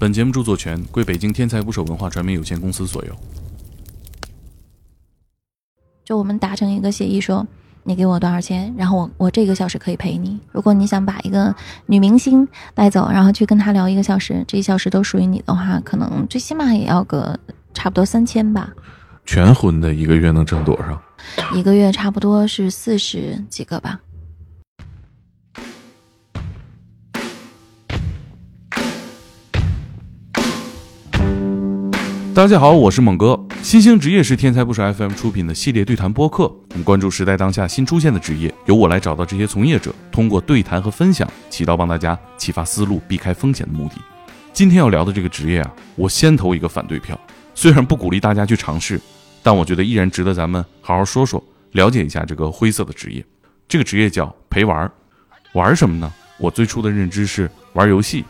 本节目著作权归北京天才捕手文化传媒有限公司所有。就我们达成一个协议，说你给我多少钱，然后我我这个小时可以陪你。如果你想把一个女明星带走，然后去跟她聊一个小时，这一小时都属于你的话，可能最起码也要个差不多三千吧。全婚的一个月能挣多少？一个月差不多是四十几个吧。大家好，我是猛哥。新兴职业是天才不少 FM 出品的系列对谈播客，我们关注时代当下新出现的职业，由我来找到这些从业者，通过对谈和分享，起到帮大家启发思路、避开风险的目的。今天要聊的这个职业啊，我先投一个反对票。虽然不鼓励大家去尝试，但我觉得依然值得咱们好好说说，了解一下这个灰色的职业。这个职业叫陪玩儿，玩什么呢？我最初的认知是玩游戏。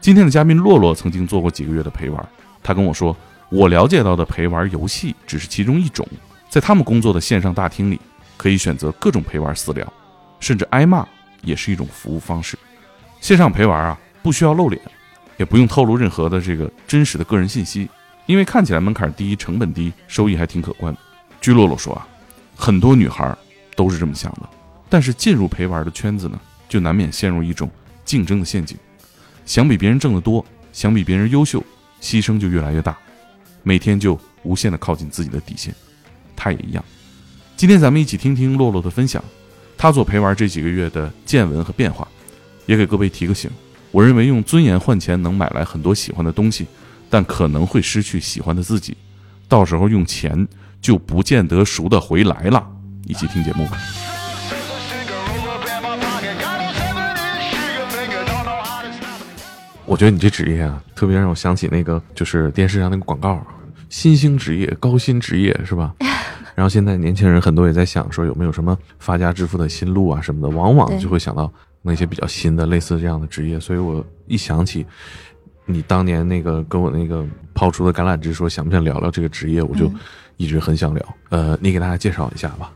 今天的嘉宾洛洛曾经做过几个月的陪玩，他跟我说。我了解到的陪玩游戏只是其中一种，在他们工作的线上大厅里，可以选择各种陪玩私聊，甚至挨骂也是一种服务方式。线上陪玩啊，不需要露脸，也不用透露任何的这个真实的个人信息，因为看起来门槛低、成本低、收益还挺可观。据洛洛说啊，很多女孩都是这么想的，但是进入陪玩的圈子呢，就难免陷入一种竞争的陷阱，想比别人挣得多，想比别人优秀，牺牲就越来越大。每天就无限的靠近自己的底线，他也一样。今天咱们一起听听洛洛的分享，他做陪玩这几个月的见闻和变化，也给各位提个醒。我认为用尊严换钱能买来很多喜欢的东西，但可能会失去喜欢的自己。到时候用钱就不见得赎得回来了。一起听节目吧。我觉得你这职业啊，特别让我想起那个，就是电视上那个广告，新兴职业、高薪职业，是吧？然后现在年轻人很多也在想说，有没有什么发家致富的新路啊什么的，往往就会想到那些比较新的类似这样的职业。所以我一想起你当年那个跟我那个抛出的橄榄枝，说想不想聊聊这个职业，我就一直很想聊。呃，你给大家介绍一下吧。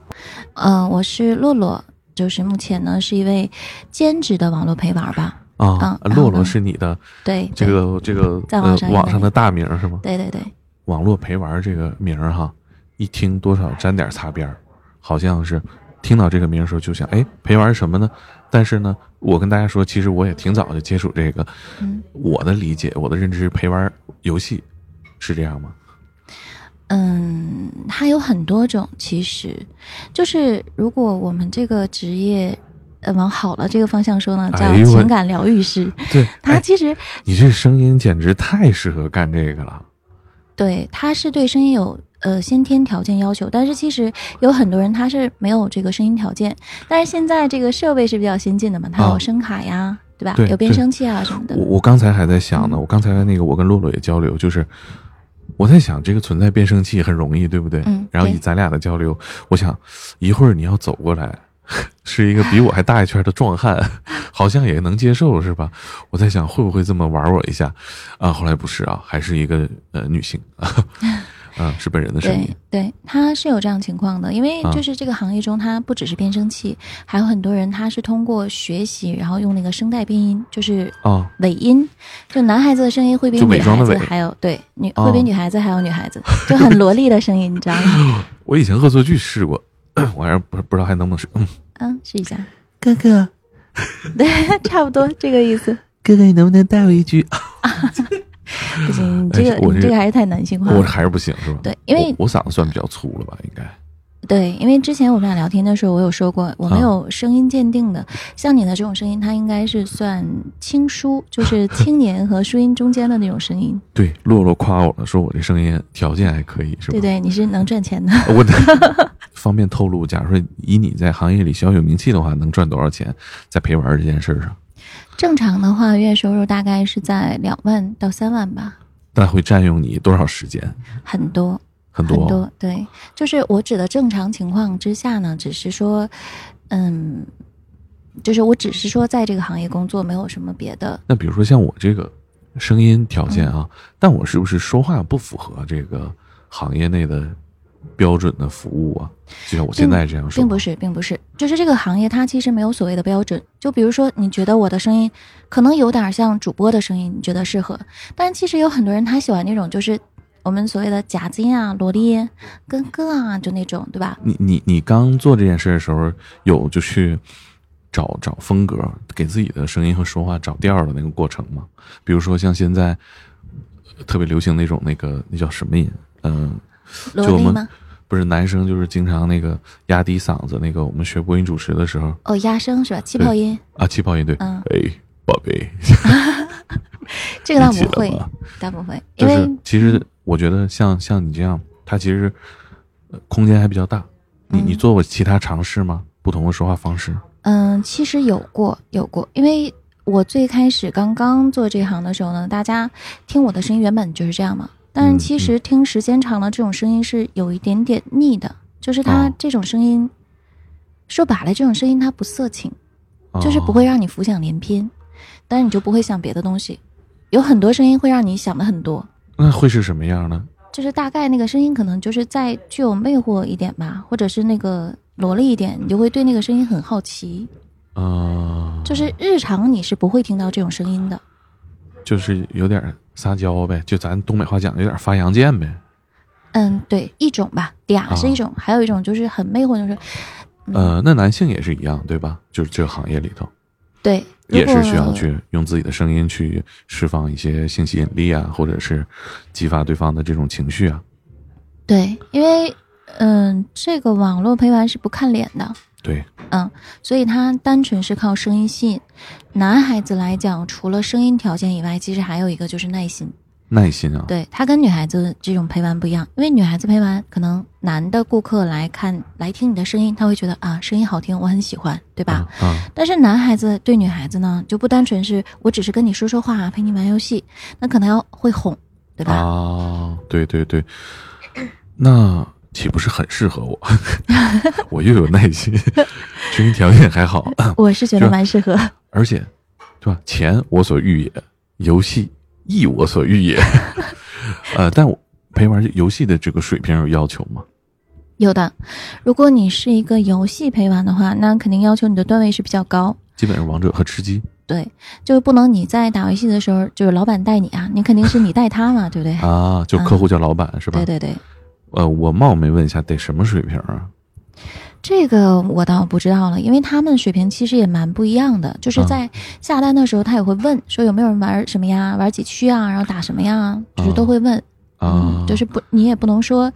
嗯，我是洛洛，就是目前呢是一位兼职的网络陪玩吧。啊，洛洛是你的对这个这个在网上的大名是吗？对对对，网络陪玩这个名儿哈，一听多少沾点擦边儿，好像是听到这个名儿时候就想，哎，陪玩什么呢？但是呢，我跟大家说，其实我也挺早就接触这个。嗯，我的理解，我的认知，陪玩游戏是这样吗？嗯，它有很多种，其实就是如果我们这个职业。呃，往好了这个方向说呢，叫情感疗愈师。对，他其实你这声音简直太适合干这个了。对，他是对声音有呃先天条件要求，但是其实有很多人他是没有这个声音条件。但是现在这个设备是比较先进的嘛，它有声卡呀，对吧？有变声器啊什么的。我我刚才还在想呢，我刚才那个我跟洛洛也交流，就是我在想这个存在变声器很容易，对不对？嗯。然后以咱俩的交流，我想一会儿你要走过来。是一个比我还大一圈的壮汉，好像也能接受，是吧？我在想会不会这么玩我一下，啊，后来不是啊，还是一个呃女性啊，啊，是本人的声音。对，对，他是有这样情况的，因为就是这个行业中，他不只是变声器，还有很多人他是通过学习，然后用那个声带变音，就是啊尾音，就男孩子的声音会比女孩子还有对女会比女孩子还有女孩子，就很萝莉的声音，你知道吗？我以前恶作剧试过。我还是不不知道还能不能试，嗯嗯，试一下，哥哥，对，差不多这个意思。哥哥，你能不能带我一句？不行，你这个你这个还是太男性化，我还是不行，是吧？对，因为我嗓子算比较粗了吧，应该。对，因为之前我们俩聊天的时候，我有说过，我没有声音鉴定的。像你的这种声音，它应该是算轻舒，就是青年和舒音中间的那种声音。对，洛洛夸我了，说我这声音条件还可以，是吧？对对，你是能赚钱的。我方便透露，假如说以你在行业里小有名气的话，能赚多少钱在陪玩这件事上？正常的话，月收入大概是在两万到三万吧。那会占用你多少时间？很多。很多对，就是我指的正常情况之下呢，只是说，嗯，就是我只是说在这个行业工作，没有什么别的。那比如说像我这个声音条件啊，但我是不是说话不符合这个行业内的标准的服务啊？就像我现在这样说，并不是，并不是，就是这个行业它其实没有所谓的标准。就比如说，你觉得我的声音可能有点像主播的声音，你觉得适合，但其实有很多人他喜欢那种就是我们所谓的假音啊、萝莉、跟歌啊，就那种，对吧？你你你刚做这件事的时候，有就去找找风格，给自己的声音和说话找调的那个过程吗？比如说像现在特别流行那种那个那叫什么音？嗯，萝莉吗？不是男生，就是经常那个压低嗓子，那个我们学播音主持的时候，哦，压声是吧？气泡音啊，气泡音对，嗯，哎，宝贝，这个倒不会，倒不会，因为其实我觉得像像你这样，他其实空间还比较大。你你做过其他尝试吗？不同的说话方式？嗯，其实有过，有过，因为我最开始刚刚做这行的时候呢，大家听我的声音原本就是这样嘛。但是其实听时间长了，这种声音是有一点点腻的。就是它这种声音，说白了，这种声音它不色情，就是不会让你浮想联翩，但是你就不会想别的东西。有很多声音会让你想的很多。那会是什么样呢？就是大概那个声音可能就是再具有魅惑一点吧，或者是那个萝莉一点，你就会对那个声音很好奇。啊，就是日常你是不会听到这种声音的。就是有点撒娇呗，就咱东北话讲，有点发洋贱呗。嗯，对，一种吧，嗲是一种，还有一种就是很魅惑，就是。呃，那男性也是一样，对吧？就是这个行业里头，对，也是需要去用自己的声音去释放一些性吸引力啊，或者是激发对方的这种情绪啊。对，因为嗯，这个网络陪玩是不看脸的。对，嗯，所以他单纯是靠声音吸引。男孩子来讲，除了声音条件以外，其实还有一个就是耐心。耐心啊，对他跟女孩子这种陪玩不一样，因为女孩子陪玩，可能男的顾客来看来听你的声音，他会觉得啊，声音好听，我很喜欢，对吧？啊。但是男孩子对女孩子呢，就不单纯是我只是跟你说说话，陪你玩游戏，那可能要会哄，对吧？啊，对对对，那。岂不是很适合我？我又有耐心，声音条件还好。我是觉得蛮适合，而且，对吧？钱我所欲也，游戏亦我所欲也。呃，但我陪玩游戏的这个水平有要求吗？有的。如果你是一个游戏陪玩的话，那肯定要求你的段位是比较高。基本上王者和吃鸡。对，就是不能你在打游戏的时候就是老板带你啊，你肯定是你带他嘛，对不对？啊，就客户叫老板是吧？对对对。呃，我冒昧问一下，得什么水平啊？这个我倒不知道了，因为他们水平其实也蛮不一样的。就是在下单的时候，他也会问说有没有人玩什么呀，玩几区啊，然后打什么呀，就是都会问。啊，就是不，你也不能说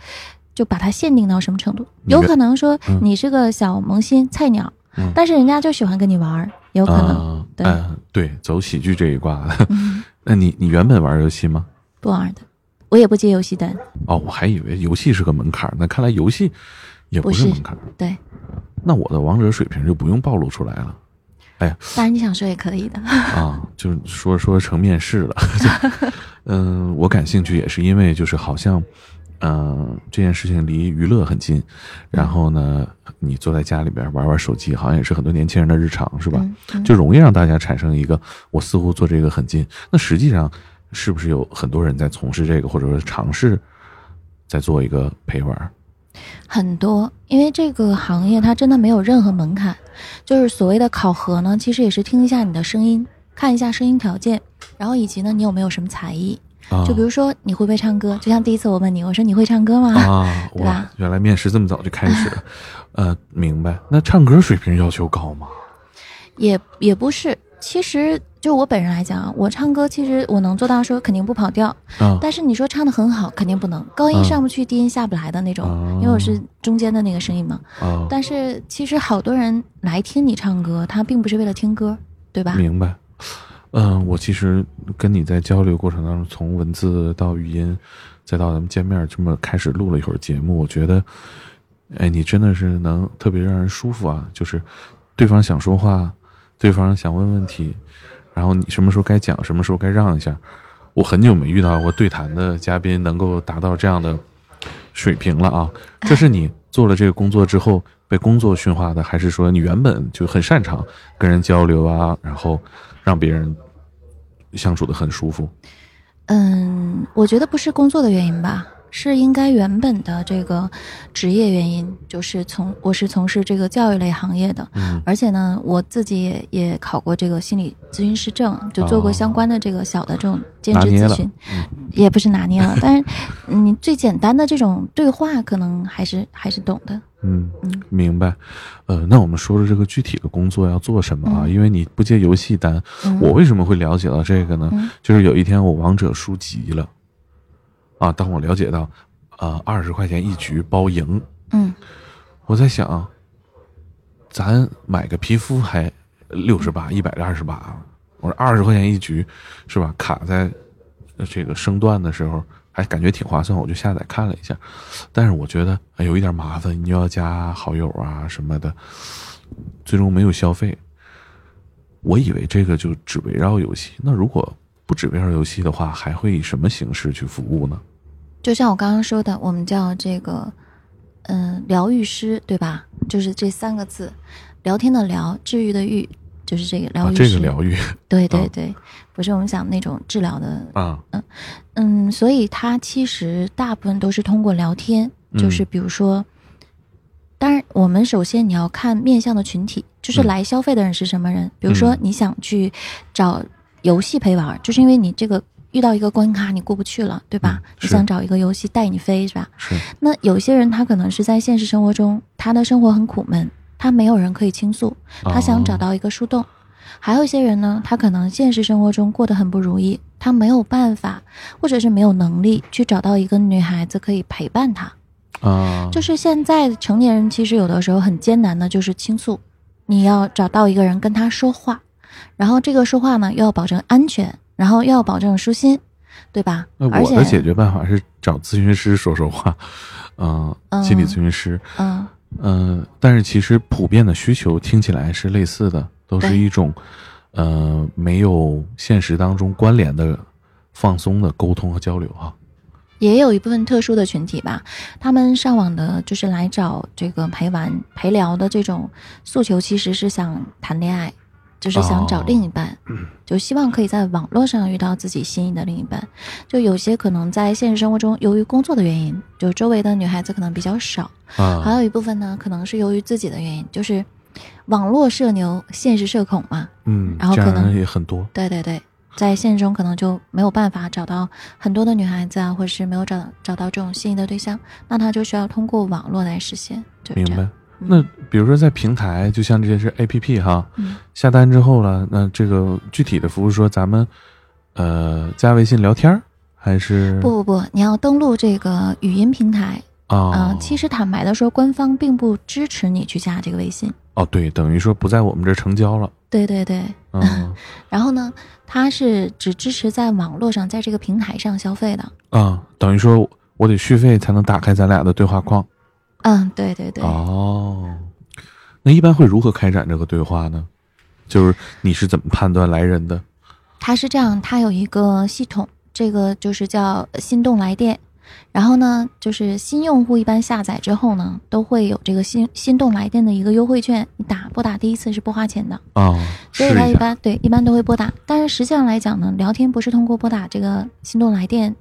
就把它限定到什么程度。有可能说你是个小萌新菜鸟，但是人家就喜欢跟你玩，有可能。对对，走喜剧这一挂的。那你你原本玩游戏吗？不玩的。我也不接游戏单哦，我还以为游戏是个门槛那看来游戏也不是门槛对，那我的王者水平就不用暴露出来了。哎呀，当然你想说也可以的啊，就是说说成面试了。嗯，我感兴趣也是因为就是好像，嗯，这件事情离娱乐很近。然后呢，你坐在家里边玩玩手机，好像也是很多年轻人的日常，是吧？就容易让大家产生一个我似乎做这个很近，那实际上。是不是有很多人在从事这个，或者说尝试在做一个陪玩？很多，因为这个行业它真的没有任何门槛，就是所谓的考核呢，其实也是听一下你的声音，看一下声音条件，然后以及呢你有没有什么才艺，就比如说你会不会唱歌？就像第一次我问你，我说你会唱歌吗？啊，对吧？原来面试这么早就开始，呃，明白。那唱歌水平要求高吗？也也不是。其实就我本人来讲，我唱歌其实我能做到说肯定不跑调，但是你说唱的很好，肯定不能高音上不去，低音下不来的那种，因为我是中间的那个声音嘛。但是其实好多人来听你唱歌，他并不是为了听歌，对吧？明白。嗯，我其实跟你在交流过程当中，从文字到语音，再到咱们见面这么开始录了一会儿节目，我觉得，哎，你真的是能特别让人舒服啊，就是对方想说话。对方想问问题，然后你什么时候该讲，什么时候该让一下。我很久没遇到过对谈的嘉宾能够达到这样的水平了啊！这是你做了这个工作之后被工作驯化的，还是说你原本就很擅长跟人交流啊，然后让别人相处的很舒服？嗯，我觉得不是工作的原因吧，是应该原本的这个职业原因，就是从我是从事这个教育类行业的，嗯。而且呢，我自己也也考过这个心理咨询师证，就做过相关的这个小的这种兼职咨询，嗯。也不是拿捏了，但是你最简单的这种对话，可能还是还是懂的。嗯嗯，明白。呃，那我们说说这个具体的工作要做什么啊？嗯。因为你不接游戏单，嗯、我为什么会了解到这个呢？嗯。就是有一天我王者输急了，啊，当我了解到，呃，二十块钱一局包赢，嗯我在想，咱买个皮肤还六十八、一百二十八，我说二十块钱一局，是吧？卡在呃这个升段的时候，还感觉挺划算，我就下载看了一下。但是我觉得哎有一点麻烦，你又要加好友啊什么的，最终没有消费。我以为这个就只围绕游戏，那如果不只围绕游戏的话，还会以什么形式去服务呢？就像我刚刚说的，我们叫这个，嗯、疗愈师，对吧？就是这三个字，聊天的聊，治愈的愈，就是这个疗啊，愈师。这个疗愈啊对对对，不是我们讲那种治疗的，啊，嗯，所以它其实大部分都是通过聊天，就是嗯比如说，当然我们首先你要看面向的群体，就是嗯来消费的人是什么人。比如说嗯你想去找游戏陪玩，就是因为你这个遇到一个关卡你过不去了，对吧？嗯你想找一个游戏带你飞，是吧？是那有些人他可能是在现实生活中，他的生活很苦闷，他没有人可以倾诉，他想找哦到一个树洞。还有一些人呢，他可能现实生活中过得很不如意，他没有办法，或者是没有能力去找到一个女孩子可以陪伴他。啊，就是现在成年人其实有的时候很艰难的，就是倾诉，你要找到一个人跟他说话，然后这个说话呢又要保证安全，然后又要保证舒心，对吧？那而我的解决办法是找咨询师说说话，嗯、嗯心理咨询师，嗯嗯、但是其实普遍的需求听起来是类似的，都是一种，呃，没有现实当中关联的放松的沟通和交流哈。也有一部分特殊的群体吧，他们上网的就是来找这个陪玩陪聊的这种诉求，其实是想谈恋爱，就是想找哦另一半，就希望可以在网络上遇到自己心仪的另一半。就有些可能在现实生活中，由于工作的原因，就周围的女孩子可能比较少，还啊，有一部分呢，可能是由于自己的原因，就是网络社牛，现实社恐嘛。嗯，然后可能也很多。对对对，在现实中可能就没有办法找到很多的女孩子啊，或者是没有找找到这种心仪的对象，那他就需要通过网络来实现，就是明白这样。。那比如说在平台，就像这些是 A P P 哈，嗯下单之后了，那这个具体的服务说咱们，呃，加微信聊天儿还是不不不，你要登录这个语音平台啊、啊？其实坦白的说，官方并不支持你去加这个微信。哦，对，等于说不在我们这儿成交了。对对对，嗯 然后呢，它是只支持在网络上，在这个平台上消费的。啊，等于说我得续费才能打开咱俩的对话框。嗯，对对对。哦，那一般会如何开展这个对话呢？就是你是怎么判断来人的？它是这样，它有一个系统，这个就是叫心动来电。然后呢，就是新用户一般下载之后呢，都会有这个心心动来电的一个优惠券，你打拨打第一次是不花钱的，哦，所以它一。般对一般都会拨打。但是实际上来讲呢，聊天不是通过拨打这个心动来电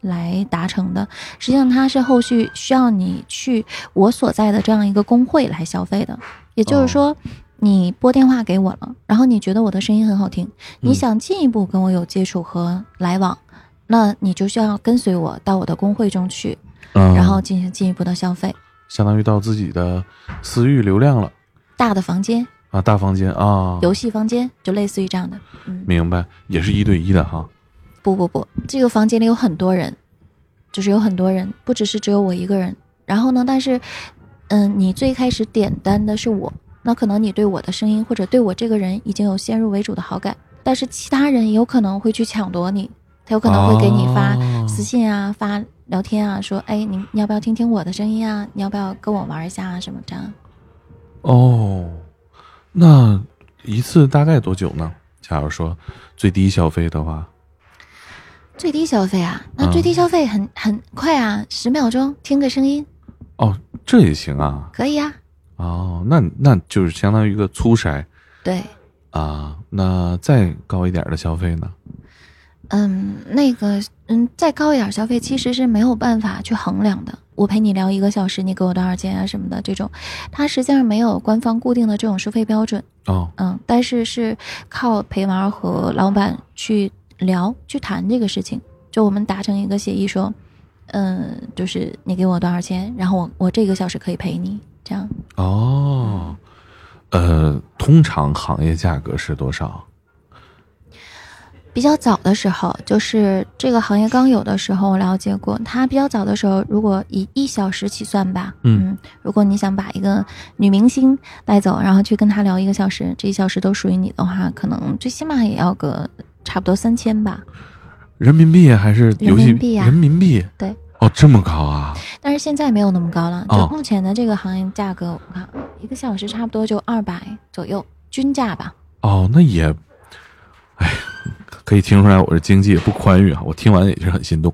来达成的，实际上它是后续需要你去我所在的这样一个工会来消费的。也就是说，你拨电话给我了，然后你觉得我的声音很好听，你嗯想进一步跟我有接触和来往，那你就需要跟随我到我的工会中去，嗯，然后进行进一步的消费。相当于到自己的私域流量了大的房间、啊，大房间啊，游戏房间，就类似于这样的。嗯，明白，也是一对一的哈。不不不，这个房间里有很多人，就是有很多人，不只是只有我一个人。然后呢，但是，嗯，你最开始点单的是我，那可能你对我的声音或者对我这个人已经有先入为主的好感，但是其他人有可能会去抢夺你，他有可能会给你发哦私信啊、发聊天啊，说，哎，你你要不要听听我的声音啊？你要不要跟我玩一下啊？什么这样？哦，那一次大概多久呢？假如说最低消费的话，最低消费啊，那最低消费很、很快啊，十秒钟听个声音哦，这也行啊。可以啊。哦，那那就是相当于一个粗筛对，啊。那再高一点的消费呢？嗯，那个，嗯，再高一点消费其实是没有办法去衡量的。我陪你聊一个小时，你给我多少钱啊什么的这种，它实际上没有官方固定的这种收费标准。哦，嗯，但是是靠陪玩和老板去聊去谈这个事情，就我们达成一个协议说，嗯，就是你给我多少钱，然后我我这个小时可以陪你这样。哦，呃，通常行业价格是多少？比较早的时候，就是这个行业刚有的时候，我了解过。它比较早的时候，如果以一小时起算吧，嗯如果你想把一个女明星带走，然后去跟她聊一个小时，这一小时都属于你的话，可能最起码也要个差不多三千吧。人民币还是游戏人民币呀人民币对，哦，这么高啊！但是现在没有那么高了，哦就目前的这个行业价格，我看一个小时差不多就二百左右均价吧。哦，那也，哎，可以听出来我这经济也不宽裕啊。我听完也是很心动。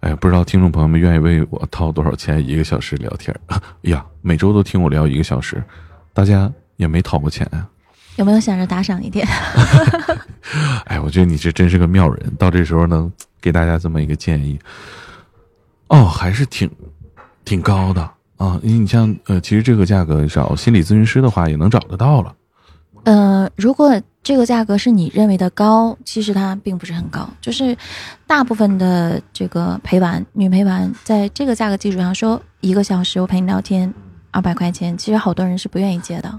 哎呀，不知道听众朋友们愿意为我掏多少钱一个小时聊天？哎呀，每周都听我聊一个小时，大家也没掏过钱啊。有没有想着打赏一点？哎，我觉得你这真是个妙人，到这时候能给大家这么一个建议，哦，还是挺挺高的啊。你你像呃，其实这个价格找心理咨询师的话也能找得到了。呃，如果这个价格是你认为的高，其实它并不是很高。就是大部分的这个陪玩女陪玩，在这个价格基础上说一个小时我陪你聊天二百块钱，其实好多人是不愿意接的。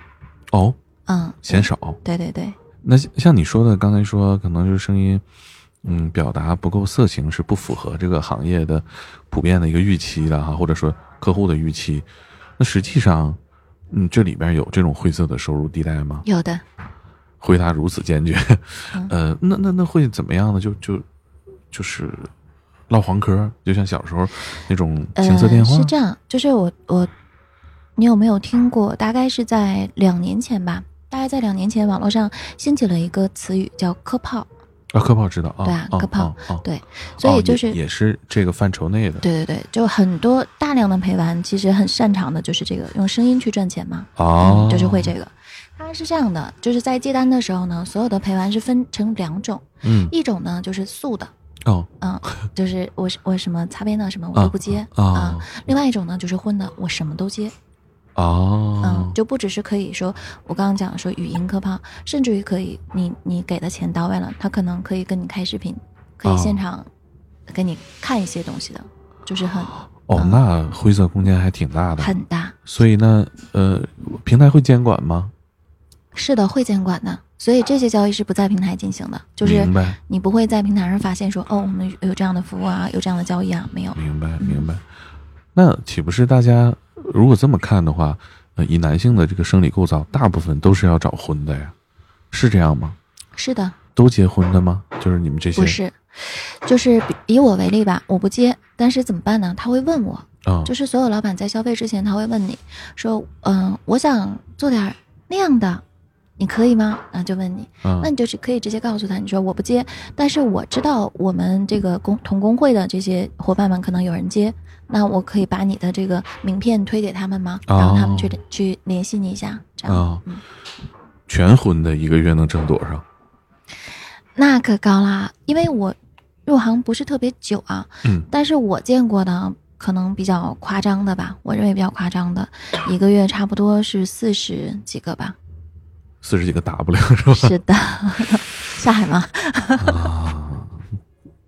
哦，嗯，嫌少。对对对，那像像你说的，刚才说可能就是声音，嗯，表达不够色情，是不符合这个行业的普遍的一个预期的哈，或者说客户的预期。那实际上，嗯，这里边有这种灰色的收入地带吗？有的。回答如此坚决，嗯 呃，那那那会怎么样呢？就就就是唠黄嗑，就像小时候那种情色电话。呃、是这样，就是我我，你有没有听过？大概是在两年前吧，大概在两年前，网络上兴起了一个词语叫“磕炮啊，磕炮知道啊，对啊哦磕炮哦哦”，对，所以就是、哦也也是这个范畴内的对对对，就很多大量的陪玩，其实很擅长的就是这个用声音去赚钱嘛，哦嗯，就是会这个。它是这样的，就是在接单的时候呢，所有的陪玩是分成两种，嗯一种呢就是素的，哦嗯，就是我是我什么擦边的什么我都不接啊啊，另外一种呢就是荤的，我什么都接，哦嗯，就不只是可以说我刚刚讲说语音磕炮，甚至于可以你你给的钱到位了，他可能可以跟你开视频，可以现场给你看一些东西的，就是很哦，那灰色空间还挺大的。很大。所以呢，呃，平台会监管吗？是的，会监管的，所以这些交易是不在平台进行的，就是明白你不会在平台上发现说哦，我们有这样的服务啊，有这样的交易啊，没有。明白明白。那岂不是大家如果这么看的话，呃，以男性的这个生理构造，大部分都是要找婚的呀？是这样吗？是的，都结婚的吗？就是你们这些不是，就是以我为例吧，我不接，但是怎么办呢？他会问我，啊就是所有老板在消费之前，他会问你说，嗯、我想做点那样的，你可以吗？然后就问你，啊那你就是可以直接告诉他，你说我不接，但是我知道我们这个工同工会的这些伙伴们可能有人接，那我可以把你的这个名片推给他们吗？哦然后他们去、去联系你一下，这样。全婚的一个月能挣多少？那可高啦，因为我入行不是特别久啊，嗯但是我见过的可能比较夸张的吧，我认为比较夸张的，一个月差不多是四十几个吧。四十几个 W 是吧？是的，下海吗？啊，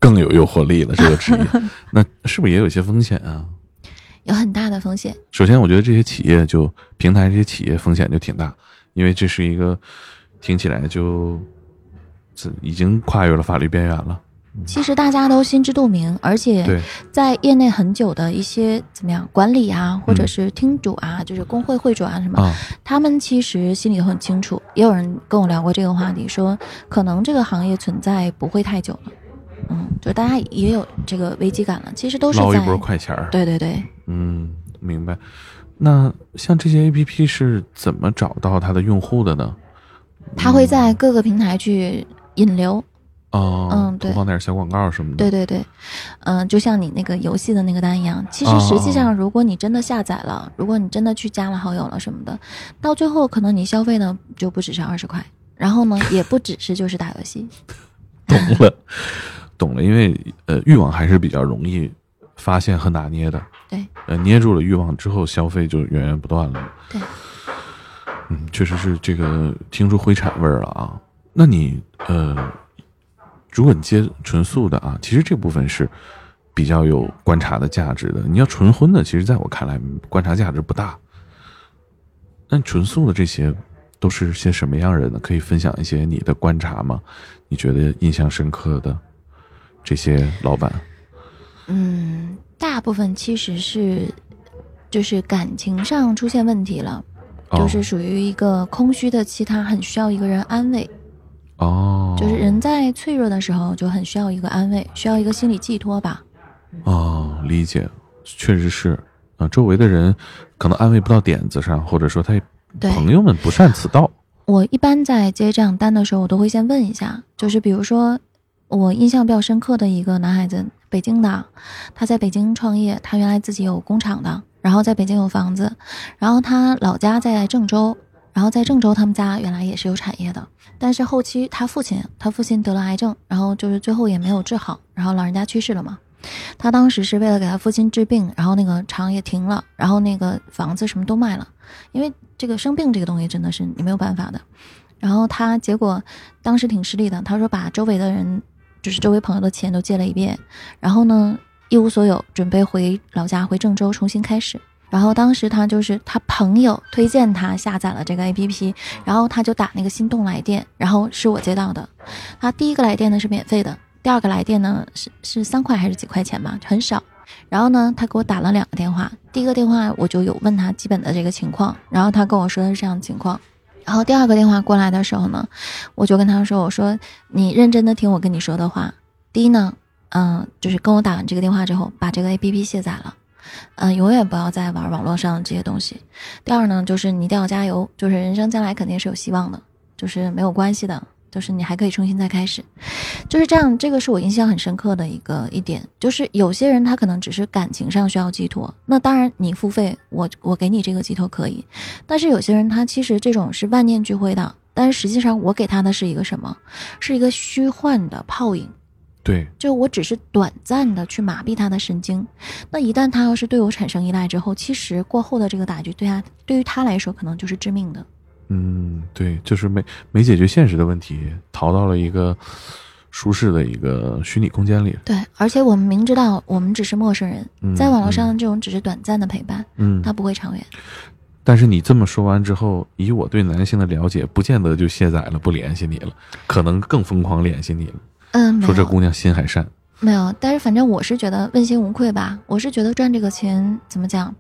更有诱惑力了这个职业，那是不是也有一些风险啊？有很大的风险。首先，我觉得这些企业就平台这些企业风险就挺大，因为这是一个听起来就这已经跨越了法律边缘了。其实大家都心知肚明，而且，在业内很久的一些怎么样管理啊，或者是厅主啊，就是工会会主啊什么，啊，他们其实心里都很清楚。也有人跟我聊过这个话题，说可能这个行业存在不会太久了。嗯，就大家也有这个危机感了。其实都是在捞一波快钱儿。对对对，嗯，明白。那像这些 A P P 是怎么找到它的用户的呢？它会在各个平台去引流。哦，嗯对投放点小广告什么的。对对对，嗯、就像你那个游戏的那个单一样，其实实际上，如果你真的下载了，如果你真的去加了好友了什么的，到最后可能你消费呢就不只是二十块，然后呢也不只是就是打游戏，懂了，懂了，因为呃，欲望还是比较容易发现和拿捏的。对，呃，捏住了欲望之后，消费就源源不断了。对，嗯，确实是这个听出灰产味儿了啊。那你呃，如果你接纯素的啊，其实这部分是比较有观察的价值的。你要纯荤的，其实在我看来观察价值不大。那纯素的这些都是些什么样人呢？可以分享一些你的观察吗？你觉得印象深刻的这些老板？嗯，大部分其实是就是感情上出现问题了，哦就是属于一个空虚的期，他很需要一个人安慰。哦，就是人在脆弱的时候就很需要一个安慰，需要一个心理寄托吧。哦，理解，确实是啊，周围的人可能安慰不到点子上，或者说他对，朋友们不善此道。我一般在接这样单的时候，我都会先问一下，就是比如说我印象比较深刻的一个男孩子，北京的，他在北京创业，他原来自己有工厂的，然后在北京有房子，然后他老家在郑州，然后在郑州他们家原来也是有产业的，但是后期他父亲他父亲得了癌症，然后就是最后也没有治好，然后老人家去世了嘛。他当时是为了给他父亲治病，然后那个厂也停了，然后那个房子什么都卖了，因为这个生病这个东西真的是你没有办法的。然后他结果当时挺失利的，他说把周围的人，就是周围朋友的钱都借了一遍，然后呢一无所有，准备回老家回郑州重新开始。然后当时他就是他朋友推荐他下载了这个 APP，然后他就打那个心动来电，然后是我接到的。他第一个来电呢是免费的，第二个来电呢是是三块还是几块钱吧，很少。然后呢，他给我打了两个电话，第一个电话我就有问他基本的这个情况，然后他跟我说的是这样的情况。然后第二个电话过来的时候呢，我就跟他说：“我说你认真的听我跟你说的话。第一呢，嗯、就是跟我打完这个电话之后，把这个 APP 卸载了，嗯、永远不要再玩网络上的这些东西。第二呢，就是你一定要加油，就是人生将来肯定是有希望的，就是没有关系的，就是你还可以重新再开始。就是这样，这个是我印象很深刻的一个一点，就是有些人他可能只是感情上需要寄托，那当然你付费，我我给你这个寄托可以，但是有些人他其实这种是万念俱灰的，但是实际上我给他的是一个什么？是一个虚幻的泡影，对，就我只是短暂的去麻痹他的神经，那一旦他要是对我产生依赖之后，其实过后的这个打击对他对于他来说可能就是致命的。嗯，对，就是没没解决现实的问题，逃到了一个舒适的一个虚拟空间里。对，而且我们明知道我们只是陌生人，嗯在网络上这种只是短暂的陪伴，嗯，它不会长远。但是你这么说完之后，以我对男性的了解，不见得就卸载了不联系你了，可能更疯狂联系你了。嗯，说这姑娘心还善，没有，但是反正我是觉得问心无愧吧。我是觉得赚这个钱怎么讲？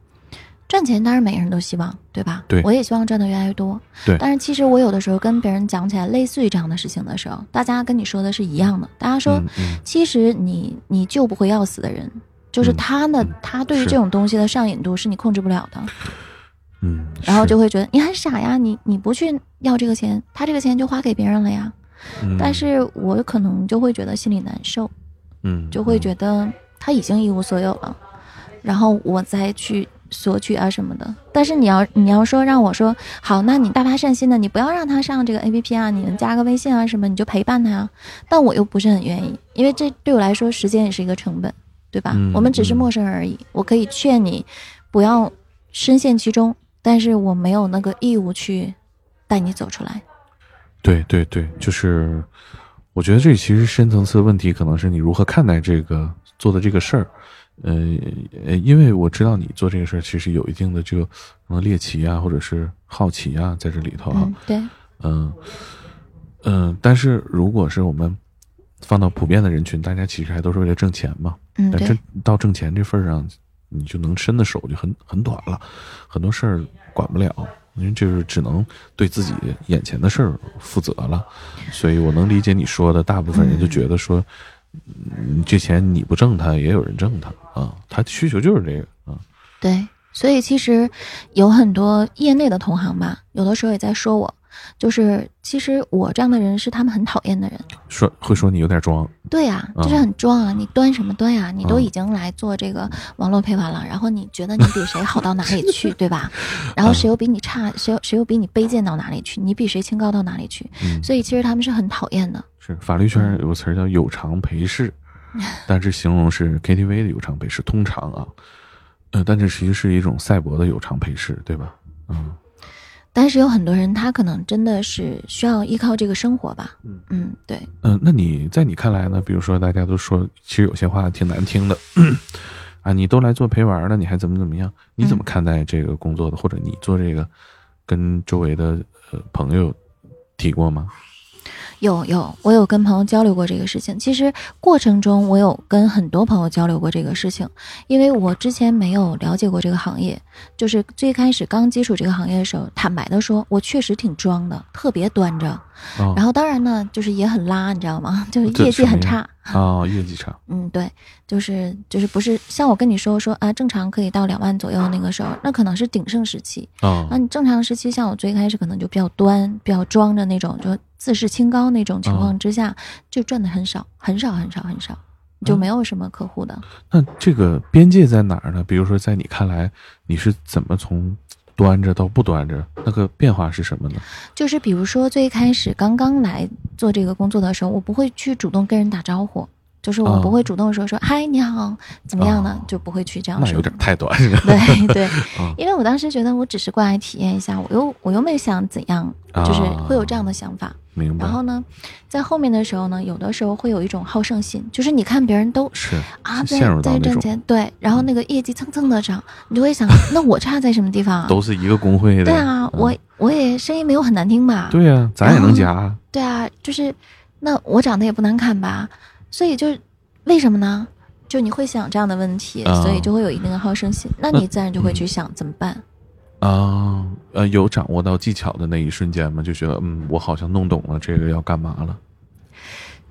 赚钱当然每个人都希望，对吧？对我也希望赚的越来越多。对但是其实我有的时候跟别人讲起来类似于这样的事情的时候，大家跟你说的是一样的。大家说，嗯嗯其实你你救不回要死的人，就是嗯他呢，嗯他对于这种东西的上瘾度是你控制不了的。嗯，然后就会觉得你很傻呀，你你不去要这个钱，他这个钱就花给别人了呀。嗯但是我可能就会觉得心里难受，嗯就会嗯觉得他已经一无所有了，然后我再去索取啊什么的。但是你要你要说让我说好，那你大发善心的，你不要让他上这个 A P P 啊，你们加个微信啊什么，你就陪伴他啊。但我又不是很愿意，因为这对我来说时间也是一个成本，对吧？嗯我们只是嗯陌生人而已，我可以劝你不要深陷其中，但是我没有那个义务去带你走出来。对对对，就是我觉得这其实深层次的问题，可能是你如何看待这个做的这个事儿。呃呃，因为我知道你做这个事儿，其实有一定的这个猎奇啊，或者是好奇啊，在这里头哈。嗯，对，嗯嗯，但是如果是我们放到普遍的人群，大家其实还都是为了挣钱嘛。嗯但挣，到挣钱这份儿上，你就能伸的手就很很短了，很多事儿管不了，因为就是只能对自己眼前的事儿负责了。所以我能理解你说的，大部分人就觉得说，嗯，这钱你不挣他，也有人挣他啊，他需求就是这个啊。对，所以其实有很多业内的同行吧，有的时候也在说我，就是其实我这样的人是他们很讨厌的人。说会说你有点装，对呀、啊就是很装啊！你端什么端呀、你都啊已经来做这个网络陪玩了，然后你觉得你比谁好到哪里去，对吧？然后谁又比你差，谁又谁又比你卑贱到哪里去？你比谁清高到哪里去？嗯，所以其实他们是很讨厌的。是法律圈有个词儿叫有偿陪侍，但是形容是 KTV 的有偿陪侍，通常啊，呃，但这其实是一种赛博的有偿陪侍，对吧？嗯但是有很多人他可能真的是需要依靠这个生活吧。嗯嗯，对。嗯、呃那你在你看来呢？比如说大家都说，其实有些话挺难听的。啊，你都来做陪玩了，你还怎么怎么样？你怎么看待这个工作的？或者你做这个，跟周围的呃朋友提过吗？有有，我有跟朋友交流过这个事情。其实过程中，我有跟很多朋友交流过这个事情，因为我之前没有了解过这个行业，就是最开始刚接触这个行业的时候，坦白的说，我确实挺装的，特别端着。哦然后当然呢，就是也很拉，你知道吗？就是业绩很差。哦，业绩差。嗯，对，就是就是不是像我跟你说说啊，正常可以到两万左右那个时候，那可能是鼎盛时期。哦那你正常时期，像我最开始可能就比较端、比较装着那种，就自视清高那种情况之下，就赚的很少，很少，很少，很少，就没有什么客户的。那这个边界在哪儿呢？比如说，在你看来，你是怎么从端着到不端着，那个变化是什么呢？就是比如说最开始刚刚来做这个工作的时候，我不会去主动跟人打招呼，就是我哦不会主动说说嗨你好怎么样呢哦，就不会去这样说。那有点太端了。对对嗯，因为我当时觉得我只是过来体验一下，我又我又没想怎样，就是啊会有这样的想法。明白。然后呢，在后面的时候呢，有的时候会有一种好胜心，就是你看别人都是啊在在赚钱，对，然后那个业绩蹭蹭的涨，你就会想，那我差在什么地方啊？都是一个工会的。对啊，嗯我我也声音没有很难听吧？对呀、咱也能加。对啊，就是那我长得也不难看吧？所以就为什么呢？就你会想这样的问题，啊所以就会有一定的好胜心，那你自然就会去想怎么办。啊，呃，有掌握到技巧的那一瞬间吗？就觉得，嗯，我好像弄懂了这个要干嘛了。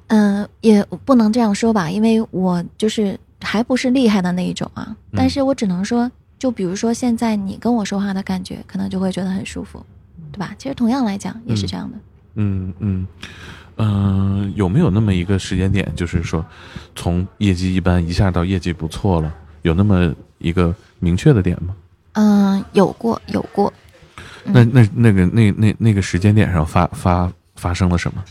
嗯、也不能这样说吧，因为我就是还不是厉害的那一种啊。但是我只能说，就比如说现在你跟我说话的感觉，可能就会觉得很舒服，对吧？其实同样来讲也是这样的。嗯嗯嗯、有没有那么一个时间点，就是说，从业绩一般一下到业绩不错了，有那么一个明确的点吗？嗯、有过有过，那那那个那那那个时间点上发发发生了什么？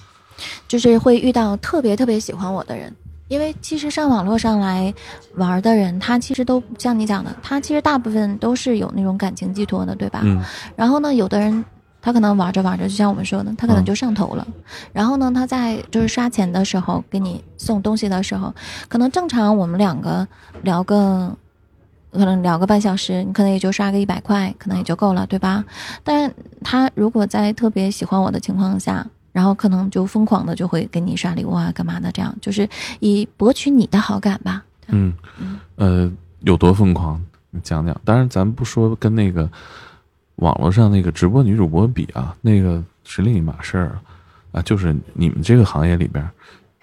就是会遇到特别特别喜欢我的人。因为其实上网络上来玩的人，他其实都像你讲的，他其实大部分都是有那种感情寄托的，对吧？嗯然后呢，有的人他可能玩着玩着，就像我们说的，他可能嗯就上头了。然后呢，他在就是刷钱的时候给你送东西的时候，可能正常我们两个聊个。可能聊个半小时，你可能也就刷个一百块，可能也就够了，对吧？但是他如果在特别喜欢我的情况下，然后可能就疯狂的就会给你刷礼物啊，干嘛的？这样就是以博取你的好感吧。嗯，呃，有多疯狂？你讲讲。当然，咱不说跟那个网络上那个直播女主播比啊，那个是另一码事儿啊。就是你们这个行业里边，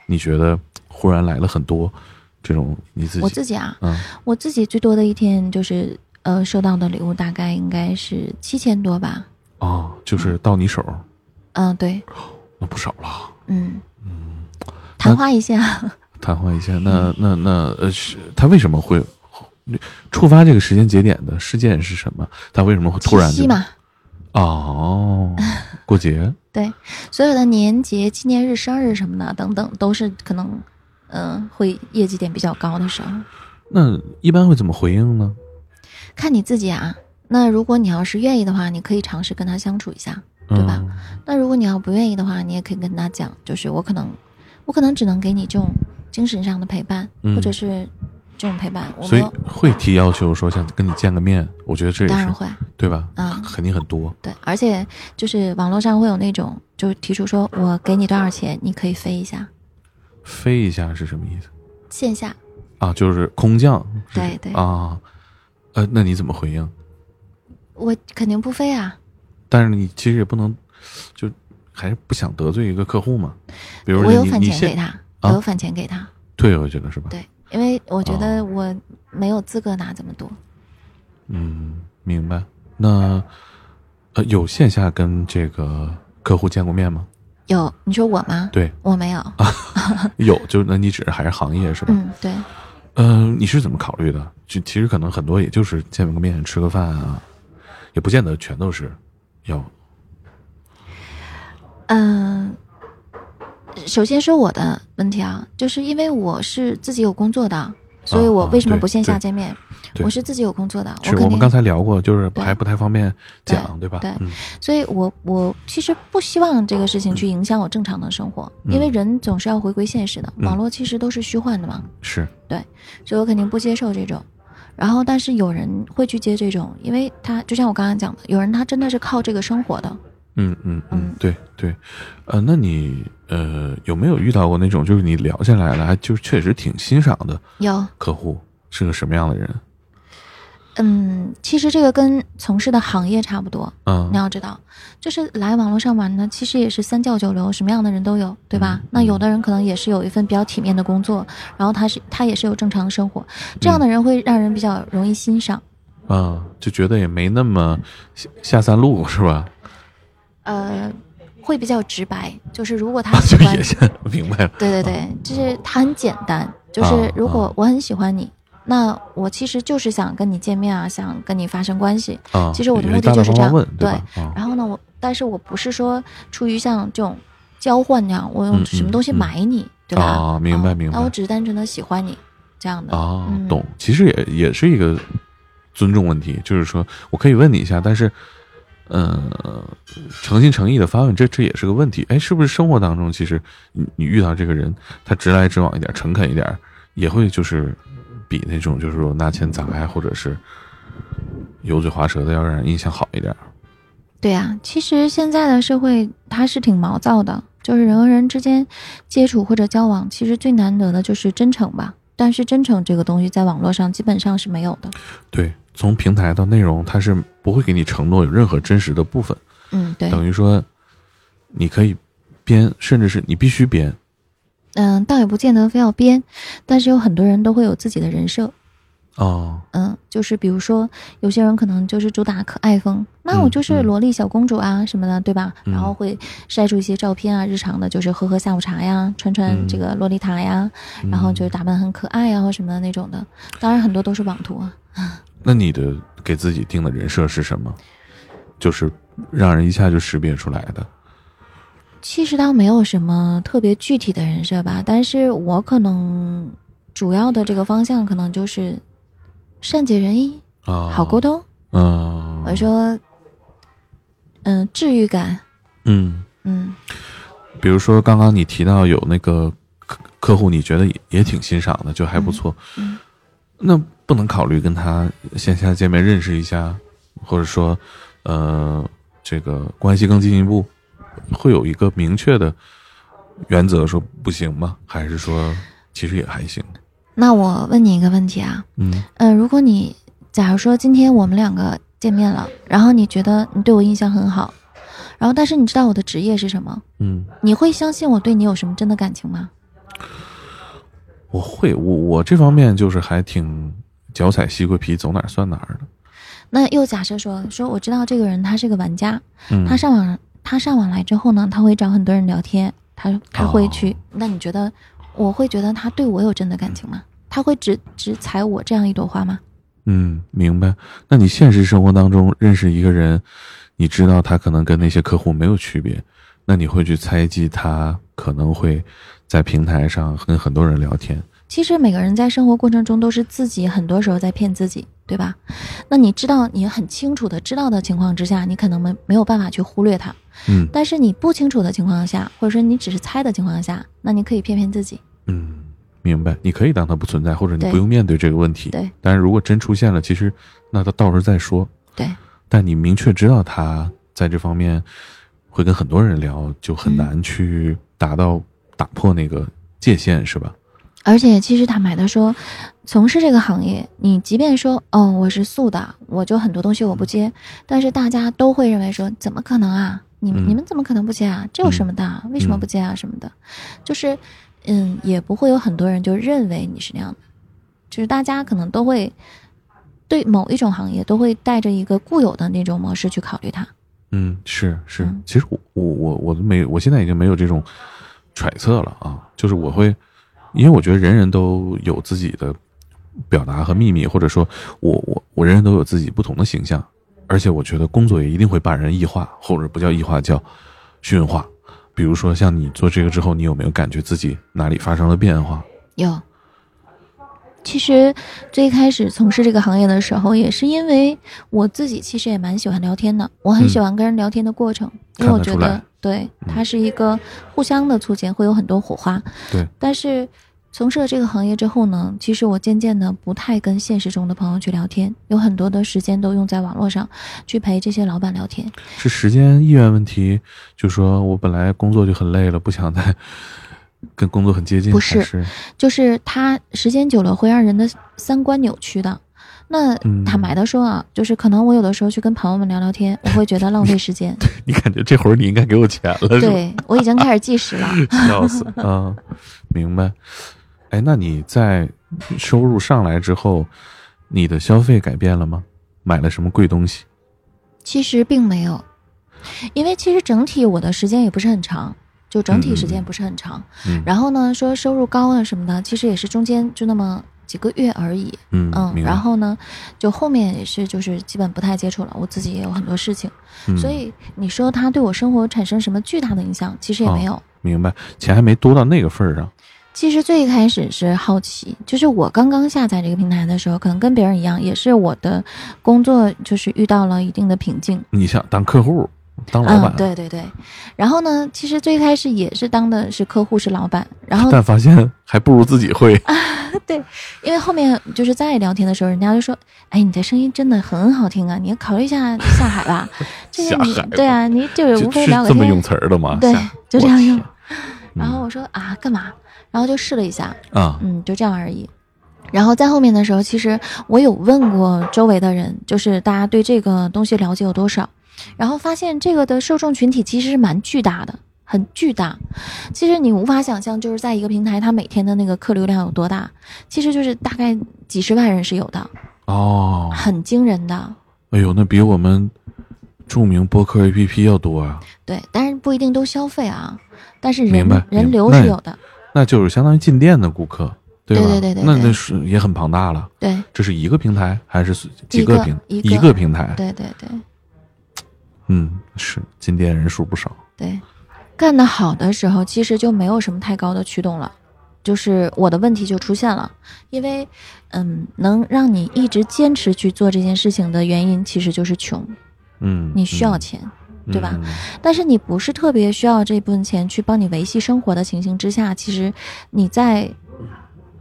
你觉得忽然来了很多这种你自己，我自己啊，嗯我自己最多的一天就是呃收到的礼物大概应该是七千多吧。哦，就是到你手，嗯，对，那不少了。嗯。嗯。昙花一现，昙花一现，那那那呃，是他为什么会触发这个时间节点的事件是什么？他为什么会突然就七夕嘛，哦，过节。对，所有的年节、纪念日、生日什么的等等，都是可能嗯、呃会业绩点比较高的时候。那一般会怎么回应呢？看你自己啊。那如果你要是愿意的话，你可以尝试跟他相处一下，对吧？嗯那如果你要不愿意的话，你也可以跟他讲，就是我可能，我可能只能给你这种精神上的陪伴，嗯或者是这种陪伴，我所以，会提要求说想跟你见个面，我觉得这也是当然会，对吧？嗯肯定很多。对，而且就是网络上会有那种，就是提出说我给你多少钱，你可以飞一下，飞一下是什么意思线下，啊？就是空降。是对对啊，呃，那你怎么回应？我肯定不飞啊。但是你其实也不能，就还是不想得罪一个客户嘛。比如我有返钱给他，我有返钱给他，退回去了是吧？对，因为我觉哦得我没有资格拿这么多。嗯，明白。那呃，有线下跟这个客户见过面吗？有，你说我吗？对，我没有。有，就那你指的还是行业是吧？嗯，对。嗯、你是怎么考虑的？就其实可能很多也就是见个面吃个饭啊，也不见得全都是要嗯，首先说我的问题啊，就是因为我是自己有工作的，所以我啊为什么不线下见面？对我是自己有工作的，我们刚才聊过，就是还不太方便讲，对吧？对嗯所以我我其实不希望这个事情去影响我正常的生活，因为人总是要回归现实的，嗯网络其实都是虚幻的嘛，是对，所以我肯定不接受这种。然后，但是有人会去接这种，因为他就像我刚刚讲的，有人他真的是靠这个生活的。嗯嗯嗯嗯，对对，呃，那你呃有没有遇到过那种就是你聊下来了，还就是确实挺欣赏的有，客户是个什么样的人？嗯，其实这个跟从事的行业差不多。嗯你要知道，就是来网络上玩呢，其实也是三教九流，什么样的人都有，对吧？嗯那有的人可能也是有一份比较体面的工作，然后他是他也是有正常的生活，这样的人会让人比较容易欣赏。啊，就觉得也没那么下下三路是吧？呃，会比较直白，就是如果他喜就欢也，现明白了。对对对，就是他很简单，就是啊如果啊我很喜欢你。那我其实就是想跟你见面啊，想跟你发生关系。啊，其实我的目的就是这样对然后呢，我但是我不是说出于像这种交换那样，我嗯用什么东西嗯买你，对吧？啊明白嗯明白那我只是单纯的喜欢你这样的。啊嗯，懂。其实也也是一个尊重问题，就是说我可以问你一下，但是，呃，诚心诚意的发问，这这也是个问题。哎，是不是生活当中，其实你你遇到这个人，他直来直往一点，诚恳一点，也会就是比那种就是说拿钱砸呀，或者是油嘴滑舌的，要让人印象好一点。对呀、其实现在的社会它是挺毛躁的，就是人和人之间接触或者交往，其实最难得的就是真诚吧。但是真诚这个东西在网络上基本上是没有的。对，从平台到内容，它是不会给你承诺有任何真实的部分，嗯，对，等于说你可以编，甚至是你必须编。嗯，倒也不见得非要编，但是有很多人都会有自己的人设。哦，嗯，就是比如说，有些人可能就是主打可爱风，那我嗯就是嗯萝莉小公主啊什么的，对吧？嗯然后会晒出一些照片啊，日常的就是喝喝下午茶呀，穿穿嗯这个洛丽塔呀，然后就是打扮很可爱呀或什么的那种的。当然很多都是网图啊。那你的给自己定的人设是什么？就是让人一下就识别出来的。其实倒没有什么特别具体的人设吧，但是我可能主要的这个方向可能就是善解人意，啊，好沟通。嗯，我说，嗯，治愈感，嗯，嗯。比如说刚刚你提到有那个客客户，你觉得也也挺欣赏的，就还不错。嗯那不能考虑跟他线下见面认识一下，或者说，呃，这个关系更进一步，会有一个明确的原则说不行吗？还是说其实也还行？那我问你一个问题啊，嗯。呃，如果你假如说今天我们两个见面了，然后你觉得你对我印象很好，然后但是你知道我的职业是什么，嗯，你会相信我对你有什么真的感情吗？我会，我我这方面就是还挺脚踩西瓜皮，走哪儿算哪儿的。那又假设说说我知道这个人他是个玩家，嗯，他上网他上网来之后呢，他会找很多人聊天，他他会去，哦那你觉得我会觉得他对我有真的感情吗？他会只只采我这样一朵花吗？嗯，明白。那你现实生活当中认识一个人，你知道他可能跟那些客户没有区别，那你会去猜忌他可能会在平台上跟很多人聊天。其实每个人在生活过程中都是自己很多时候在骗自己，对吧？那你知道，你很清楚的知道的情况之下，你可能没没有办法去忽略它。嗯但是你不清楚的情况下，或者说你只是猜的情况下，那你可以骗骗自己。嗯，明白。你可以当他不存在，或者你不用面对这个问题。对但是如果真出现了，其实那他到时候再说。对，但你明确知道他在这方面会跟很多人聊，就很嗯难去达到打破那个界限，是吧？而且其实坦白的说，从事这个行业，你即便说哦我是素的，我就很多东西我不接，但是大家都会认为说怎么可能啊？你们、嗯你们怎么可能不接啊？这有什么的啊？为什么不接啊？什么的，就是嗯，也不会有很多人就认为你是那样的，就是大家可能都会对某一种行业都会带着一个固有的那种模式去考虑它。嗯，是是嗯，其实我我我我都没，我现在已经没有这种揣测了啊，就是我会，因为我觉得人人都有自己的表达和秘密，或者说我我我人人都有自己不同的形象，而且我觉得工作也一定会把人异化，或者不叫异化，叫驯化。比如说像你做这个之后，你有没有感觉自己哪里发生了变化？有。其实最开始从事这个行业的时候，也是因为我自己其实也蛮喜欢聊天的，我很喜欢跟人聊天的过程，因为我觉得得对它是一个互相的促进，会有很多火花。对，但是从事了这个行业之后呢，其实我渐渐的不太跟现实中的朋友去聊天，有很多的时间都用在网络上去陪这些老板聊天。是时间意愿问题，就说我本来工作就很累了，不想再 跟工作很接近，不是是就是他时间久了会让人的三观扭曲的。那嗯坦白的说啊，就是可能我有的时候去跟朋友们聊聊天，我会觉得浪费时间。你感觉这会儿你应该给我钱了，对我已经开始计时了。笑死啊！明白。哎，那你在收入上来之后，你的消费改变了吗？买了什么贵东西？其实并没有，因为其实整体我的时间也不是很长，就整体时间不是很长。嗯然后呢，说收入高啊什么的，其实也是中间就那么几个月而已。嗯嗯，然后呢，就后面也是就是基本不太接触了，我自己也有很多事情，嗯所以你说它对我生活产生什么巨大的影响，其实也没有。明白，钱还没多到那个份儿上。其实最开始是好奇，就是我刚刚下载这个平台的时候，可能跟别人一样，也是我的工作就是遇到了一定的瓶颈。你想当客户，当老板，嗯，对对对。然后呢，其实最开始也是当的是客户是老板，然后但发现还不如自己会。对，因为后面就是在聊天的时候，人家就说：“哎，你的声音真的很好听啊，你考虑一下下海吧。”这个你下海对啊，你就是无非聊个天这么用。词儿的吗？对就这样用 然后我说啊，干嘛？然后就试了一下，啊，嗯，就这样而已。然后在后面的时候，其实我有问过周围的人，就是大家对这个东西了解有多少，然后发现这个的受众群体其实是蛮巨大的，很巨大。其实你无法想象，就是在一个平台，它每天的那个客流量有多大，其实就是大概几十万人是有的，哦，很惊人的。哎呦，那比我们著名播客 APP 要多啊！对，但是不一定都消费啊，但是人人流是有的。那就是相当于进店的顾客，对吧？对对对对对那那是也很庞大了。对这是一个平台还是几个平一个一个平台？对对对嗯，是进店人数不少。对，干得好的时候，其实就没有什么太高的驱动了。就是我的问题就出现了，因为，嗯，能让你一直坚持去做这件事情的原因，其实就是穷，嗯，你需要嗯钱。对吧嗯但是你不是特别需要这部分钱去帮你维系生活的情形之下，其实你在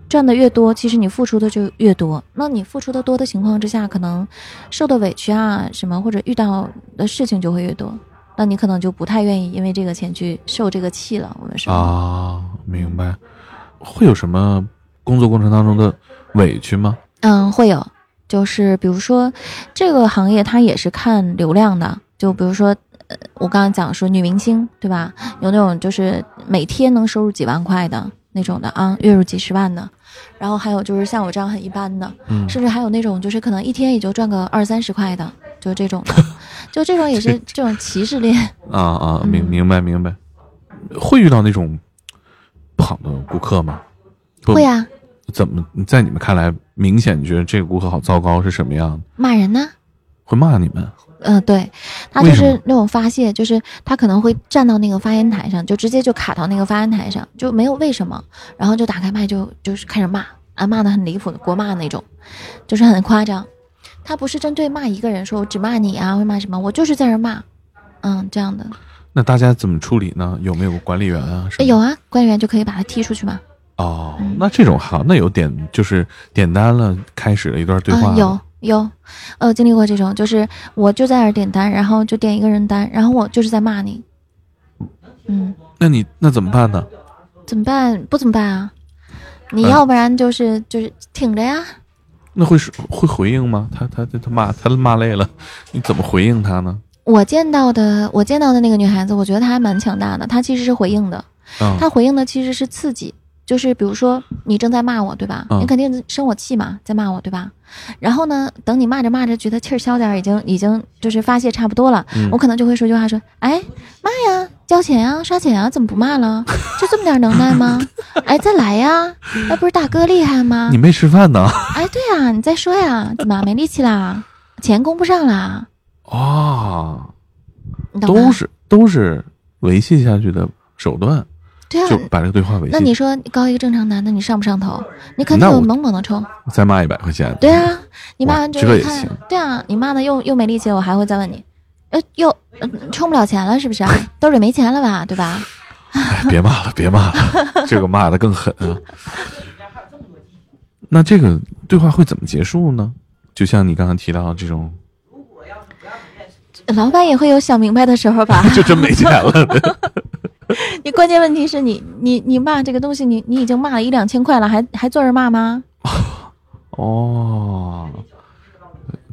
赚的越多，其实你付出的就越多。那你付出的多的情况之下，可能受的委屈啊什么，或者遇到的事情就会越多。那你可能就不太愿意因为这个钱去受这个气了。我们说，啊，明白。会有什么工作过程当中的委屈吗？嗯，会有，就是比如说这个行业它也是看流量的，就比如说。呃，我刚刚讲说女明星对吧？有那种就是每天能收入几万块的那种的啊，月入几十万的，然后还有就是像我这样很一般的，嗯，甚至还有那种就是可能一天也就赚个二三十块的，就是这种的，就这种也是这种歧视链。啊啊，明嗯明白明白。会遇到那种不好的顾客吗？会啊，怎么在你们看来，明显觉得这个顾客好糟糕是什么样的？骂人呢。会骂你们？嗯、对，他就是那种发泄，就是他可能会站到那个发言台上，就直接就卡到那个发言台上，就没有为什么，然后就打开麦就就是开始骂，啊骂的很离谱的国骂那种，就是很夸张。他不是针对骂一个人，说我只骂你啊，会骂什么，我就是在这骂，嗯，这样的。那大家怎么处理呢？有没有管理员啊？有啊，管理员就可以把他踢出去嘛。哦嗯，那这种好，那有点就是点单了，开始了一段对话嗯，有有，呃，经历过这种，就是我就在那儿点单，然后就点一个人单，然后我就是在骂你，嗯，那你那怎么办呢？怎么办？不怎么办啊？你嗯要不然就是、就是挺着呀，那会是会回应吗？他他他他骂他骂累了，你怎么回应他呢？我见到的我见到的那个女孩子，我觉得她还蛮强大的，她其实是回应的，啊、她回应的其实是刺激。就是比如说你正在骂我，对吧？嗯你肯定生我气嘛，在骂我，对吧？然后呢，等你骂着骂着觉得气儿消点儿，已经已经就是发泄差不多了，嗯我可能就会说句话说：“哎，骂呀，交钱啊，刷钱啊，怎么不骂了？就这么点能耐吗？哎，再来呀，那不是大哥厉害吗你？没吃饭呢？哎，对呀，你再说呀，怎么没力气啦？钱供不上啦？啊，你懂吗都是都是维系下去的手段，对啊就，把这个对话维系。那你说高一个正常男的，你上不上头？你肯定有猛猛的冲。再骂一百块钱，对啊，你骂完之后对啊，你骂的又又没力气了，我还会再问你，呃，又、呃、充不了钱了是不是啊？兜里没钱了吧？对吧？哎，别骂了，别骂了，这个骂的更狠啊。那这个对话会怎么结束呢？就像你刚刚提到这种，老板也会有想明白的时候吧？就真没钱了。你关键问题是你你你骂这个东西，你你已经骂了一两千块了，还还坐着骂吗？哦，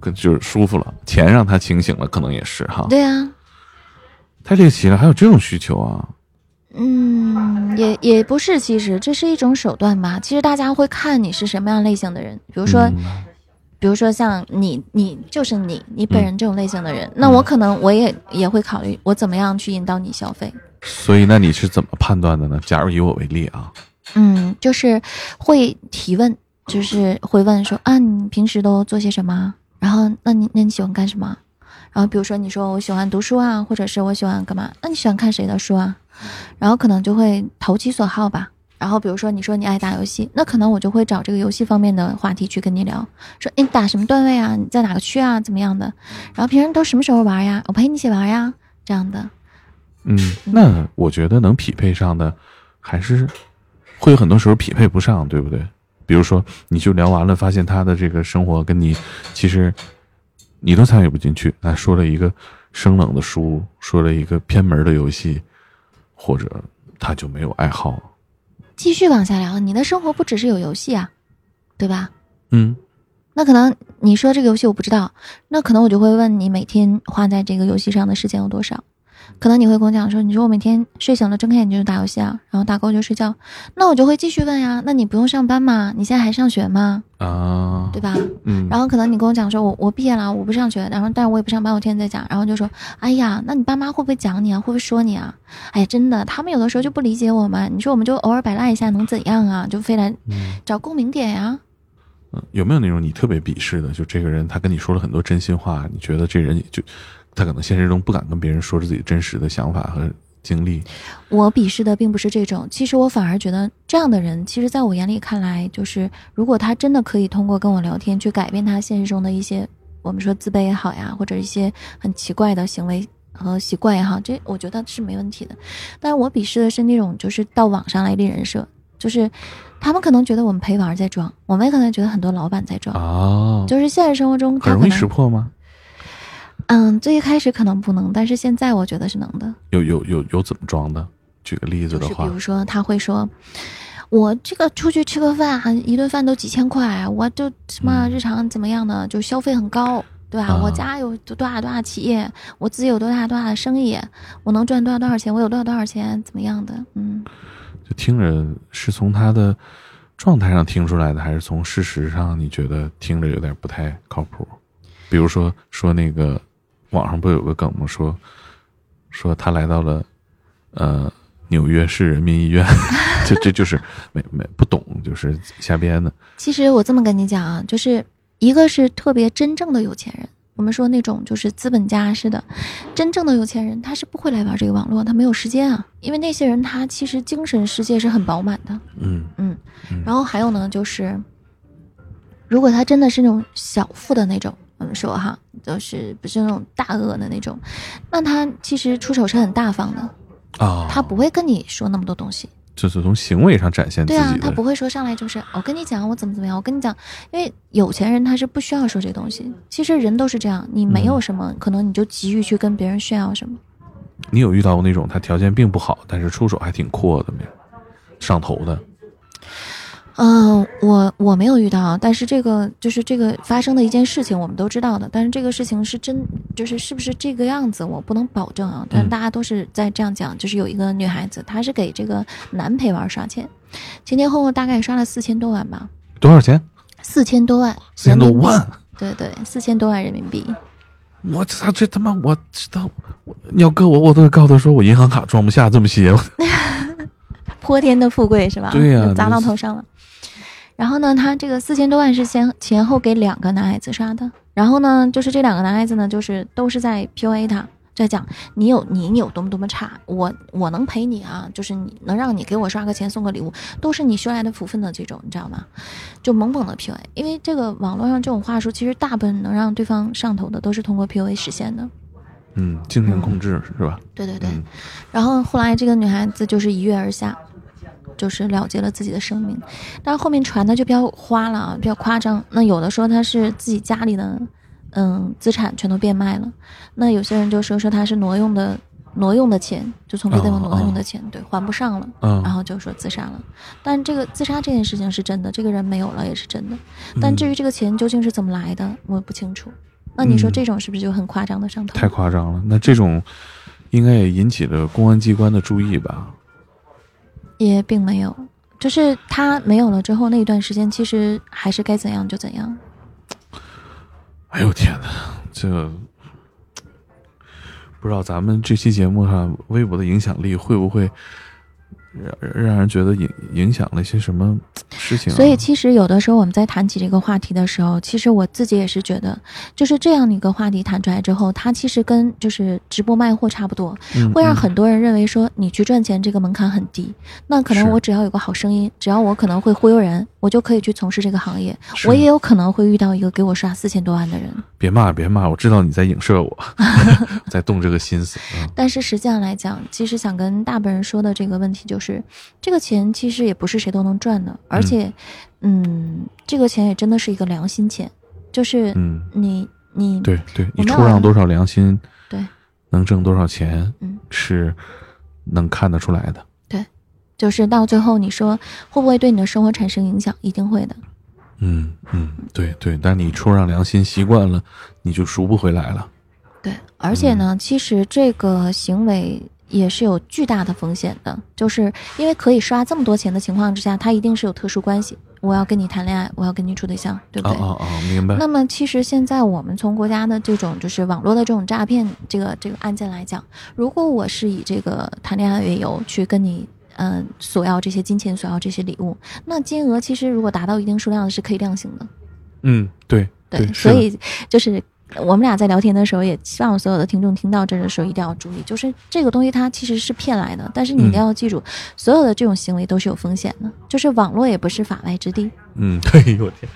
跟就是舒服了，钱让他清醒了，可能也是哈。对啊，太猎奇了，还有这种需求啊？嗯，也也不是，其实这是一种手段吧。其实大家会看你是什么样类型的人，比如说，嗯比如说像你，你就是你，你本人这种类型的人，那我可能我也也会考虑我怎么样去引导你消费。所以那你是怎么判断的呢？假如以我为例啊，嗯，就是会提问，就是会问说啊，你平时都做些什么？然后，那你那你喜欢干什么？然后比如说你说我喜欢读书啊，或者是我喜欢干嘛？那你喜欢看谁的书啊？然后可能就会投其所好吧。然后比如说你说你爱打游戏，那可能我就会找这个游戏方面的话题去跟你聊，说诶你打什么段位啊？你在哪个区啊？怎么样的？然后平时都什么时候玩呀？我陪你一起玩呀，这样的。嗯，那我觉得能匹配上的，还是会有很多时候匹配不上，对不对？比如说，你就聊完了，发现他的这个生活跟你其实你都参与不进去，那说了一个生冷的书，说了一个偏门的游戏，或者他就没有爱好，继续往下聊，你的生活不只是有游戏啊，对吧？嗯那可能你说这个游戏我不知道，那可能我就会问你每天花在这个游戏上的时间有多少？可能你会跟我讲说，你说我每天睡醒了睁开眼睛就打游戏啊，然后打够就睡觉，那我就会继续问呀，那你不用上班吗？你现在还上学吗？啊，对吧？嗯，然后可能你跟我讲说，我我毕业了，我不上学，然后但是我也不上班，我天天在家，然后就说，哎呀，那你爸妈会不会讲你啊？会不会说你啊？哎呀，真的，他们有的时候就不理解我们，你说我们就偶尔摆烂一下能怎样啊？就非来嗯找共鸣点呀。嗯有没有那种你特别鄙视的？就这个人，他跟你说了很多真心话，你觉得这人也就他可能现实中不敢跟别人说自己真实的想法和经历。我鄙视的并不是这种，其实我反而觉得这样的人，其实在我眼里看来，就是如果他真的可以通过跟我聊天去改变他现实中的一些，我们说自卑也好呀，或者一些很奇怪的行为和习惯也好，这我觉得是没问题的。但是我鄙视的是那种就是到网上来立人设，就是他们可能觉得我们陪玩在装，我们也可能觉得很多老板在装，哦，就是现实生活中可很容易识破吗？嗯，最一开始可能不能，但是现在我觉得是能的。有有有有怎么装的？举个例子的话就是比如，说他会说，我这个出去吃个饭，一顿饭都几千块，我就什么嗯日常怎么样的，就消费很高，对吧？啊我家有多大多大企业，我自己有多大多大的生意，我能赚多少多少钱，我有多少多少钱，怎么样的？嗯，就听着是从他的状态上听出来的，还是从事实上你觉得听着有点不太靠谱？比如说说那个网上不有个梗吗？说说他来到了呃纽约市人民医院，这这就是没没不懂，就是瞎编的。其实我这么跟你讲啊，就是一个是特别真正的有钱人。我们说那种就是资本家似的，真正的有钱人他是不会来玩这个网络，他没有时间啊，因为那些人他其实精神世界是很饱满的，嗯嗯嗯，然后还有呢，就是如果他真的是那种小富的那种，我们说哈，就是不是那种大恶的那种，那他其实出手是很大方的，啊，他不会跟你说那么多东西。就是从行为上展现自对啊他不会说上来就是我跟你讲我怎么怎么样，我跟你讲，因为有钱人他是不需要说这东西。其实人都是这样，你没有什么，可能你就急于去跟别人炫耀什么。你有遇到过那种他条件并不好，但是出手还挺阔的没有？上头的嗯，我我没有遇到，但是这个就是这个发生的一件事情，我们都知道的。但是这个事情是真，就是是不是这个样子，我不能保证啊。但大家都是在这样讲，就是有一个女孩子，她是给这个男陪玩刷钱，前前后后大概刷了四千多万吧，多少钱？四千多万，四千多万。对对，四千多万人民币。我操，这他妈我知道，我你要搁我，我都会告诉他说我银行卡装不下这么些。泼天的富贵是吧？对呀就砸到头上了。然后呢，他这个四千多万是先前后给两个男孩子刷的。然后呢，就是这两个男孩子呢，就是都是在 PUA 他，在讲你有你有多么多么差，我我能陪你啊，就是你能让你给我刷个钱送个礼物，都是你修来的福分的这种，你知道吗？就猛猛的 PUA，因为这个网络上这种话术，其实大部分能让对方上头的，都是通过 PUA 实现的。嗯，精神控制是吧？对对对。嗯然后后来这个女孩子就是一跃而下，就是了结了自己的生命。但是后面传的就比较花了啊，比较夸张。那有的说他是自己家里的，嗯，资产全都变卖了。那有些人就说说他是挪用的，挪用的钱，就从别的地方挪用的钱，对，还不上了，嗯然后就说自杀了。但这个自杀这件事情是真的，这个人没有了也是真的。但至于这个钱究竟是怎么来的，我不清楚。那你说嗯这种是不是就很夸张的上头？太夸张了。那这种应该也引起了公安机关的注意吧？也并没有，就是他没有了之后那一段时间，其实还是该怎样就怎样。哎呦天哪，这个不知道咱们这期节目上微博的影响力会不会让让人觉得影影响了一些什么事情、啊？所以其实有的时候我们在谈起这个话题的时候，其实我自己也是觉得，就是这样的一个话题谈出来之后，它其实跟就是直播卖货差不多，嗯会让嗯很多人认为说你去赚钱这个门槛很低，那可能我只要有个好声音，只要我可能会忽悠人，我就可以去从事这个行业。我也有可能会遇到一个给我刷四千多万的人，别骂别骂，我知道你在影射我，在动这个心思。嗯 但是实际上来讲，其实想跟大部分人说的这个问题就是，这个钱其实也不是谁都能赚的，而且，嗯，这个钱也真的是一个良心钱，就是嗯，你你对对，你出让多少良心，对，能挣多少钱，嗯，是能看得出来的。对就是到最后你说会不会对你的生活产生影响？一定会的。嗯嗯，对对，但你出让良心习惯了，你就赎不回来了。对，而且呢，其实这个行为也是有巨大的风险的，就是因为可以刷这么多钱的情况之下，他一定是有特殊关系。我要跟你谈恋爱，我要跟你处对象，对不对？啊啊啊！明白。那么，其实现在我们从国家的这种就是网络的这种诈骗这个这个案件来讲，如果我是以这个谈恋爱为由去跟你嗯、呃索要这些金钱，索要这些礼物，那金额其实如果达到一定数量是可以量刑的。嗯，对对，所以就是我们俩在聊天的时候，也希望所有的听众听到这儿的时候一定要注意，就是这个东西它其实是骗来的，但是你一定要记住，所有的这种行为都是有风险的，就是网络也不是法外之地。嗯，对，我天，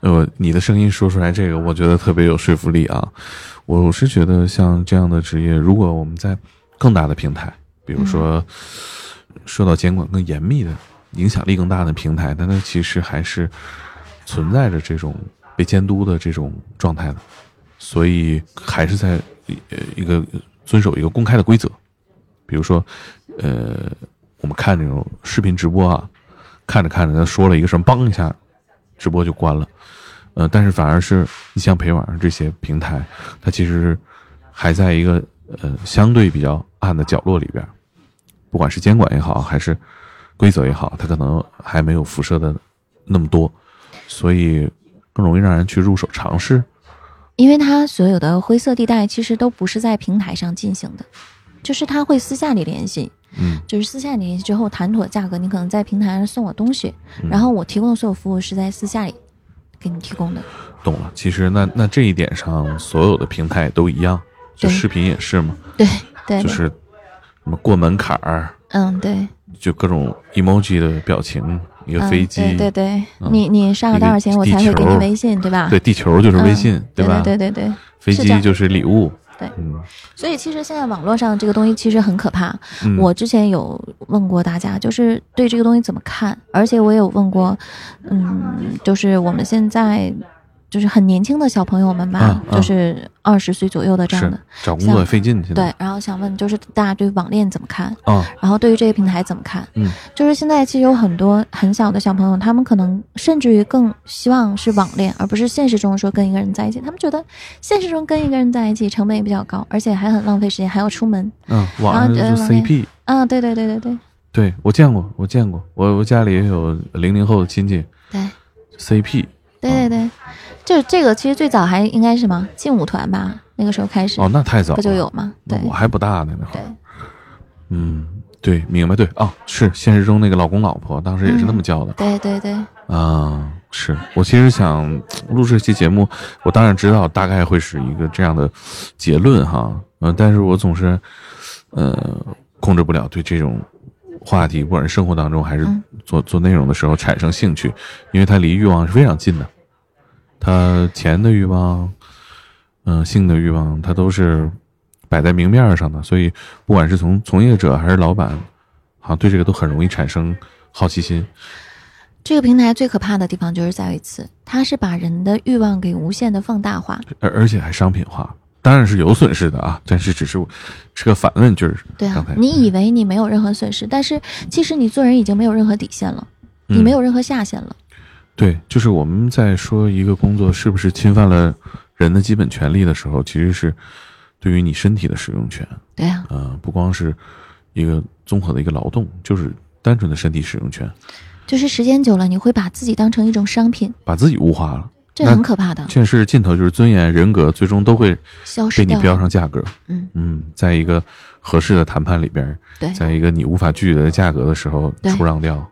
呃，你的声音说出来这个，我觉得特别有说服力啊。我是觉得像这样的职业，如果我们在更大的平台，比如说受到监管更严密的、影响力更大的平台，但它其实还是存在着这种被监督的这种状态的，所以还是在呃一个遵守一个公开的规则，比如说，呃，我们看这种视频直播啊，看着看着他说了一个什么，嘣一下，直播就关了。呃，但是反而是你像陪玩这些平台，它其实还在一个呃相对比较暗的角落里边，不管是监管也好，还是规则也好，它可能还没有辐射的那么多，所以更容易让人去入手尝试。因为他所有的灰色地带其实都不是在平台上进行的，就是他会私下里联系，嗯就是私下里联系之后谈妥价格，你可能在平台上送我东西，嗯然后我提供的所有服务是在私下里给你提供的。懂了。其实那那这一点上，所有的平台都一样，就视频也是嘛，对对，对就是什么过门槛儿，嗯对，就各种 emoji 的表情，一个嗯飞机，对对对，嗯你你上了多少钱，我才会给你微信，对吧？对地球就是微信，嗯、吧？对对对对。飞机就是礼物，对嗯所以其实现在网络上这个东西其实很可怕。嗯，我之前有问过大家，就是对这个东西怎么看，而且我也有问过，嗯，就是我们现在就是很年轻的小朋友们吧，就是二十岁左右的这样的，找工作也费劲，对，然后想问就是大家对网恋怎么看，啊，然后对于这些平台怎么看？嗯，就是现在其实有很多很小的小朋友，他们可能甚至于更希望是网恋，而不是现实中说跟一个人在一起。他们觉得现实中跟一个人在一起成本也比较高，而且还很浪费时间，还要出门。嗯，网恋 CP，啊，对对对对对对我见过，我见过，我我家里也有零零后的亲戚对。CP，对对对，就是这个其实最早还应该是什么劲舞团吧，那个时候开始、哦，那太早了，不就有吗？对我还不大呢，那会儿，嗯，对，明白，对，哦，是现实中那个老公老婆，当时也是那么叫的，对对对，啊，是我其实想录这期节目，我当然知道大概会是一个这样的结论哈，嗯、但是我总是，呃，控制不了对这种话题，不管是生活当中还是嗯。做、做内容的时候产生兴趣，因为它离欲望是非常近的，它钱的欲望，嗯、性的欲望，它都是摆在明面上的，所以不管是从从业者还是老板，好像对这个都很容易产生好奇心。这个平台最可怕的地方就是在于此，它是把人的欲望给无限的放大化。而而且还商品化，当然是有损失的啊，但是只是是个反问句儿。对啊，你以为你没有任何损失，但是其实你做人已经没有任何底线了，你嗯没有任何下限了。对，就是我们在说一个工作是不是侵犯了人的基本权利的时候，其实是对于你身体的使用权，对啊，呃，不光是一个综合的一个劳动，就是单纯的身体使用权，就是时间久了，你会把自己当成一种商品，把自己物化了。这很可怕的，这是尽头就是尊严、人格，最终都会消失掉被你标。上价格。嗯嗯，在一个合适的谈判里边，对，在一个你无法拒绝的价格的时候出让掉。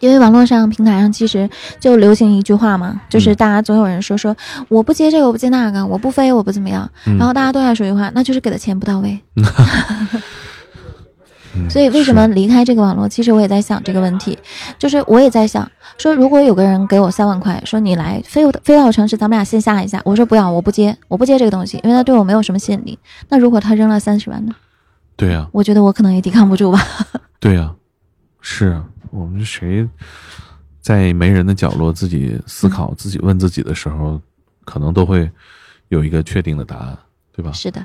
因为网络上平台上其实就流行一句话嘛，就是嗯大家总有人说说我不接这个，我不接那个，我不飞，我不怎么样，嗯然后大家都在说一句话，那就是给的钱不到位。嗯所以为什么离开这个网络？其实我也在想这个问题，就是我也在想，说如果有个人给我三万块，说你来飞我飞到我城市，咱们俩线下一下，我说不要，我不接，我不接这个东西，因为他对我没有什么吸引力。那如果他扔了三十万呢？对呀、我觉得我可能也抵抗不住吧。对呀、是啊，我们谁在没人的角落自己思考、自己问自己的时候，可能都会有一个确定的答案，对吧？是的，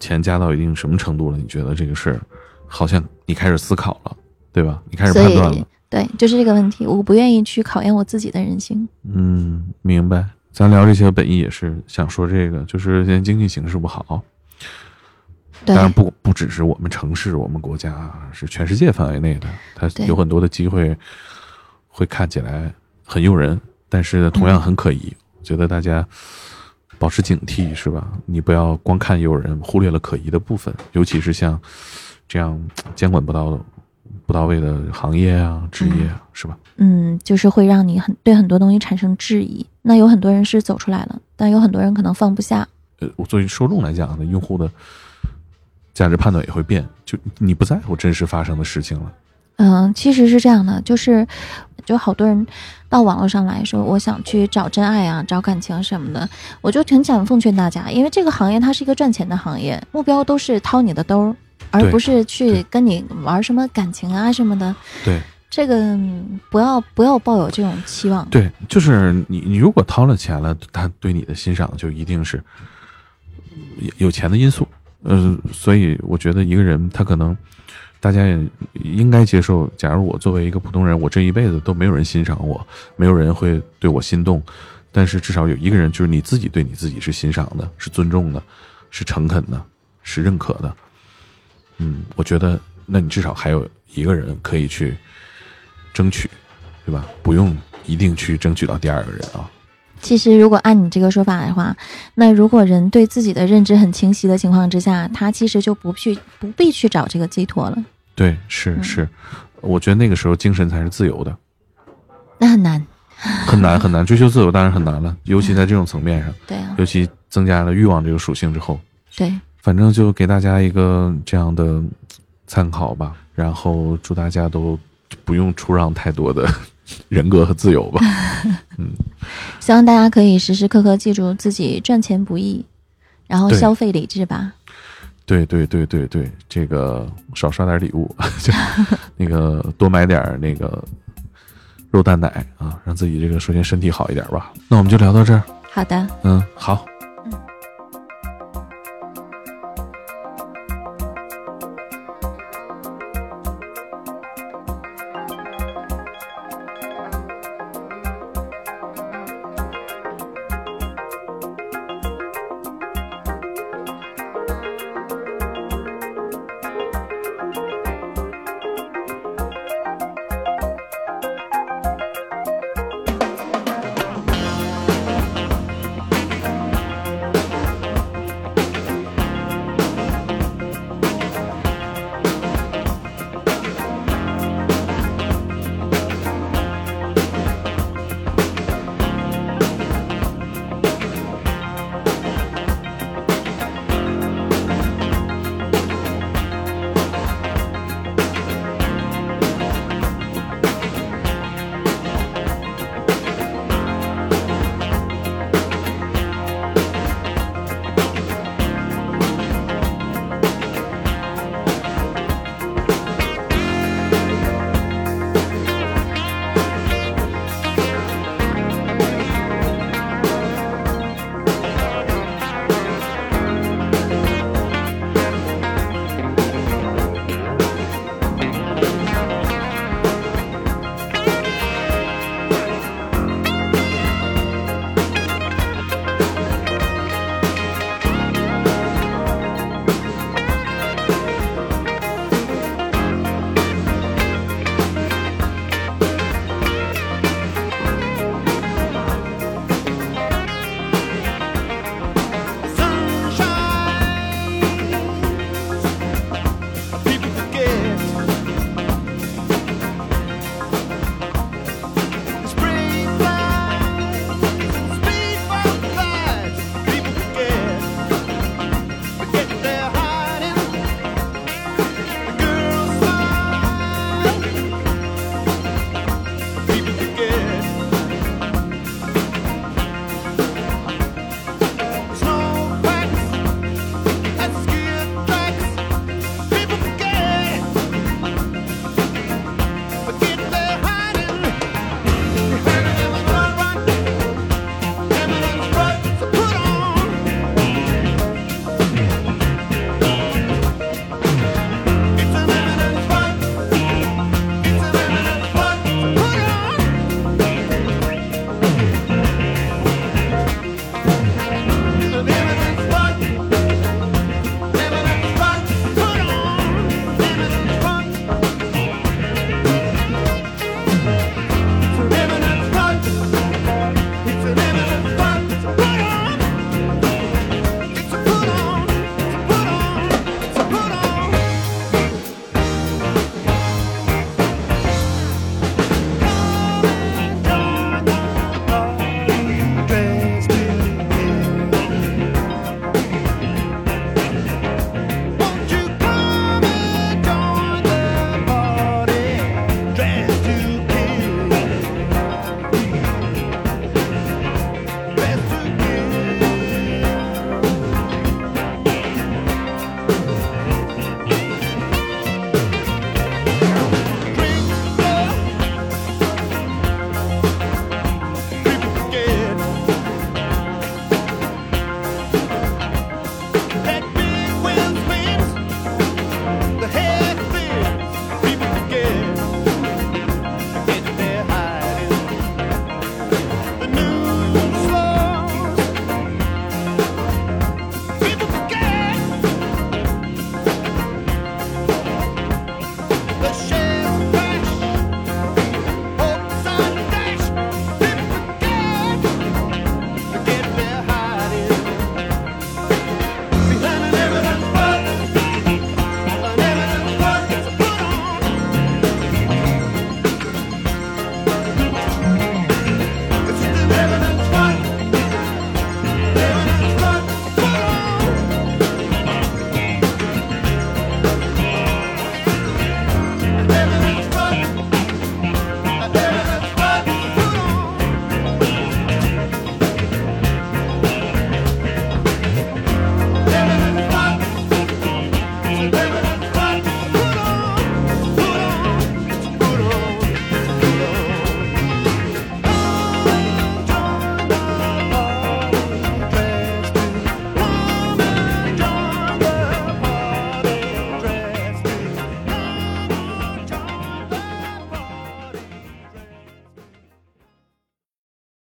钱加到一定什么程度了？你觉得这个事儿好像你开始思考了，对吧？你开始判断了。对，就是这个问题，我不愿意去考验我自己的人性。嗯，明白。咱聊这些本意也是想说这个，就是现在经济形势不好，对当然不不只是我们城市、我们国家，是全世界范围内的，它有很多的机会会看起来很诱人，但是同样很可疑。觉得大家保持警惕，是吧？你不要光看诱人，忽略了可疑的部分，尤其是像这样监管不到不到位的行业啊、职业啊，是吧？嗯，就是会让你很对很多东西产生质疑。那有很多人是走出来了，但有很多人可能放不下。呃，我作为受众来讲呢，用户的价值判断也会变，就你不在乎真实发生的事情了。嗯，其实是这样的，就是就好多人到网络上来说，我想去找真爱啊，找感情什么的，我就挺想奉劝大家，因为这个行业它是一个赚钱的行业，目标都是掏你的兜儿，而不是去跟你玩什么感情啊什么的。对这个嗯不要不要抱有这种期望。对，就是你你如果掏了钱了，他对你的欣赏就一定是有有钱的因素。呃，所以我觉得一个人他可能大家也应该接受，假如我作为一个普通人，我这一辈子都没有人欣赏我，没有人会对我心动，但是至少有一个人，就是你自己对你自己是欣赏的，是尊重的，是诚恳的，是认可的。嗯，我觉得那你至少还有一个人可以去争取，对吧？不用一定去争取到第二个人啊。其实，如果按你这个说法的话，那如果人对自己的认知很清晰的情况之下，他其实就不去不必去找这个寄托了。对，是嗯。是，我觉得那个时候精神才是自由的，那很难，很难 很难追求自由，当然很难了，尤其在这种层面上，对啊，尤其增加了欲望这个属性之后，对，反正就给大家一个这样的参考吧，然后祝大家都不用出让太多的人格和自由吧。嗯希望大家可以时时刻刻记住自己赚钱不易，然后消费理智吧。对对对对对，这个少刷点礼物，就 那个多买点那个肉蛋奶啊，让自己这个首先身体好一点吧。那我们就聊到这儿，好的，嗯，好，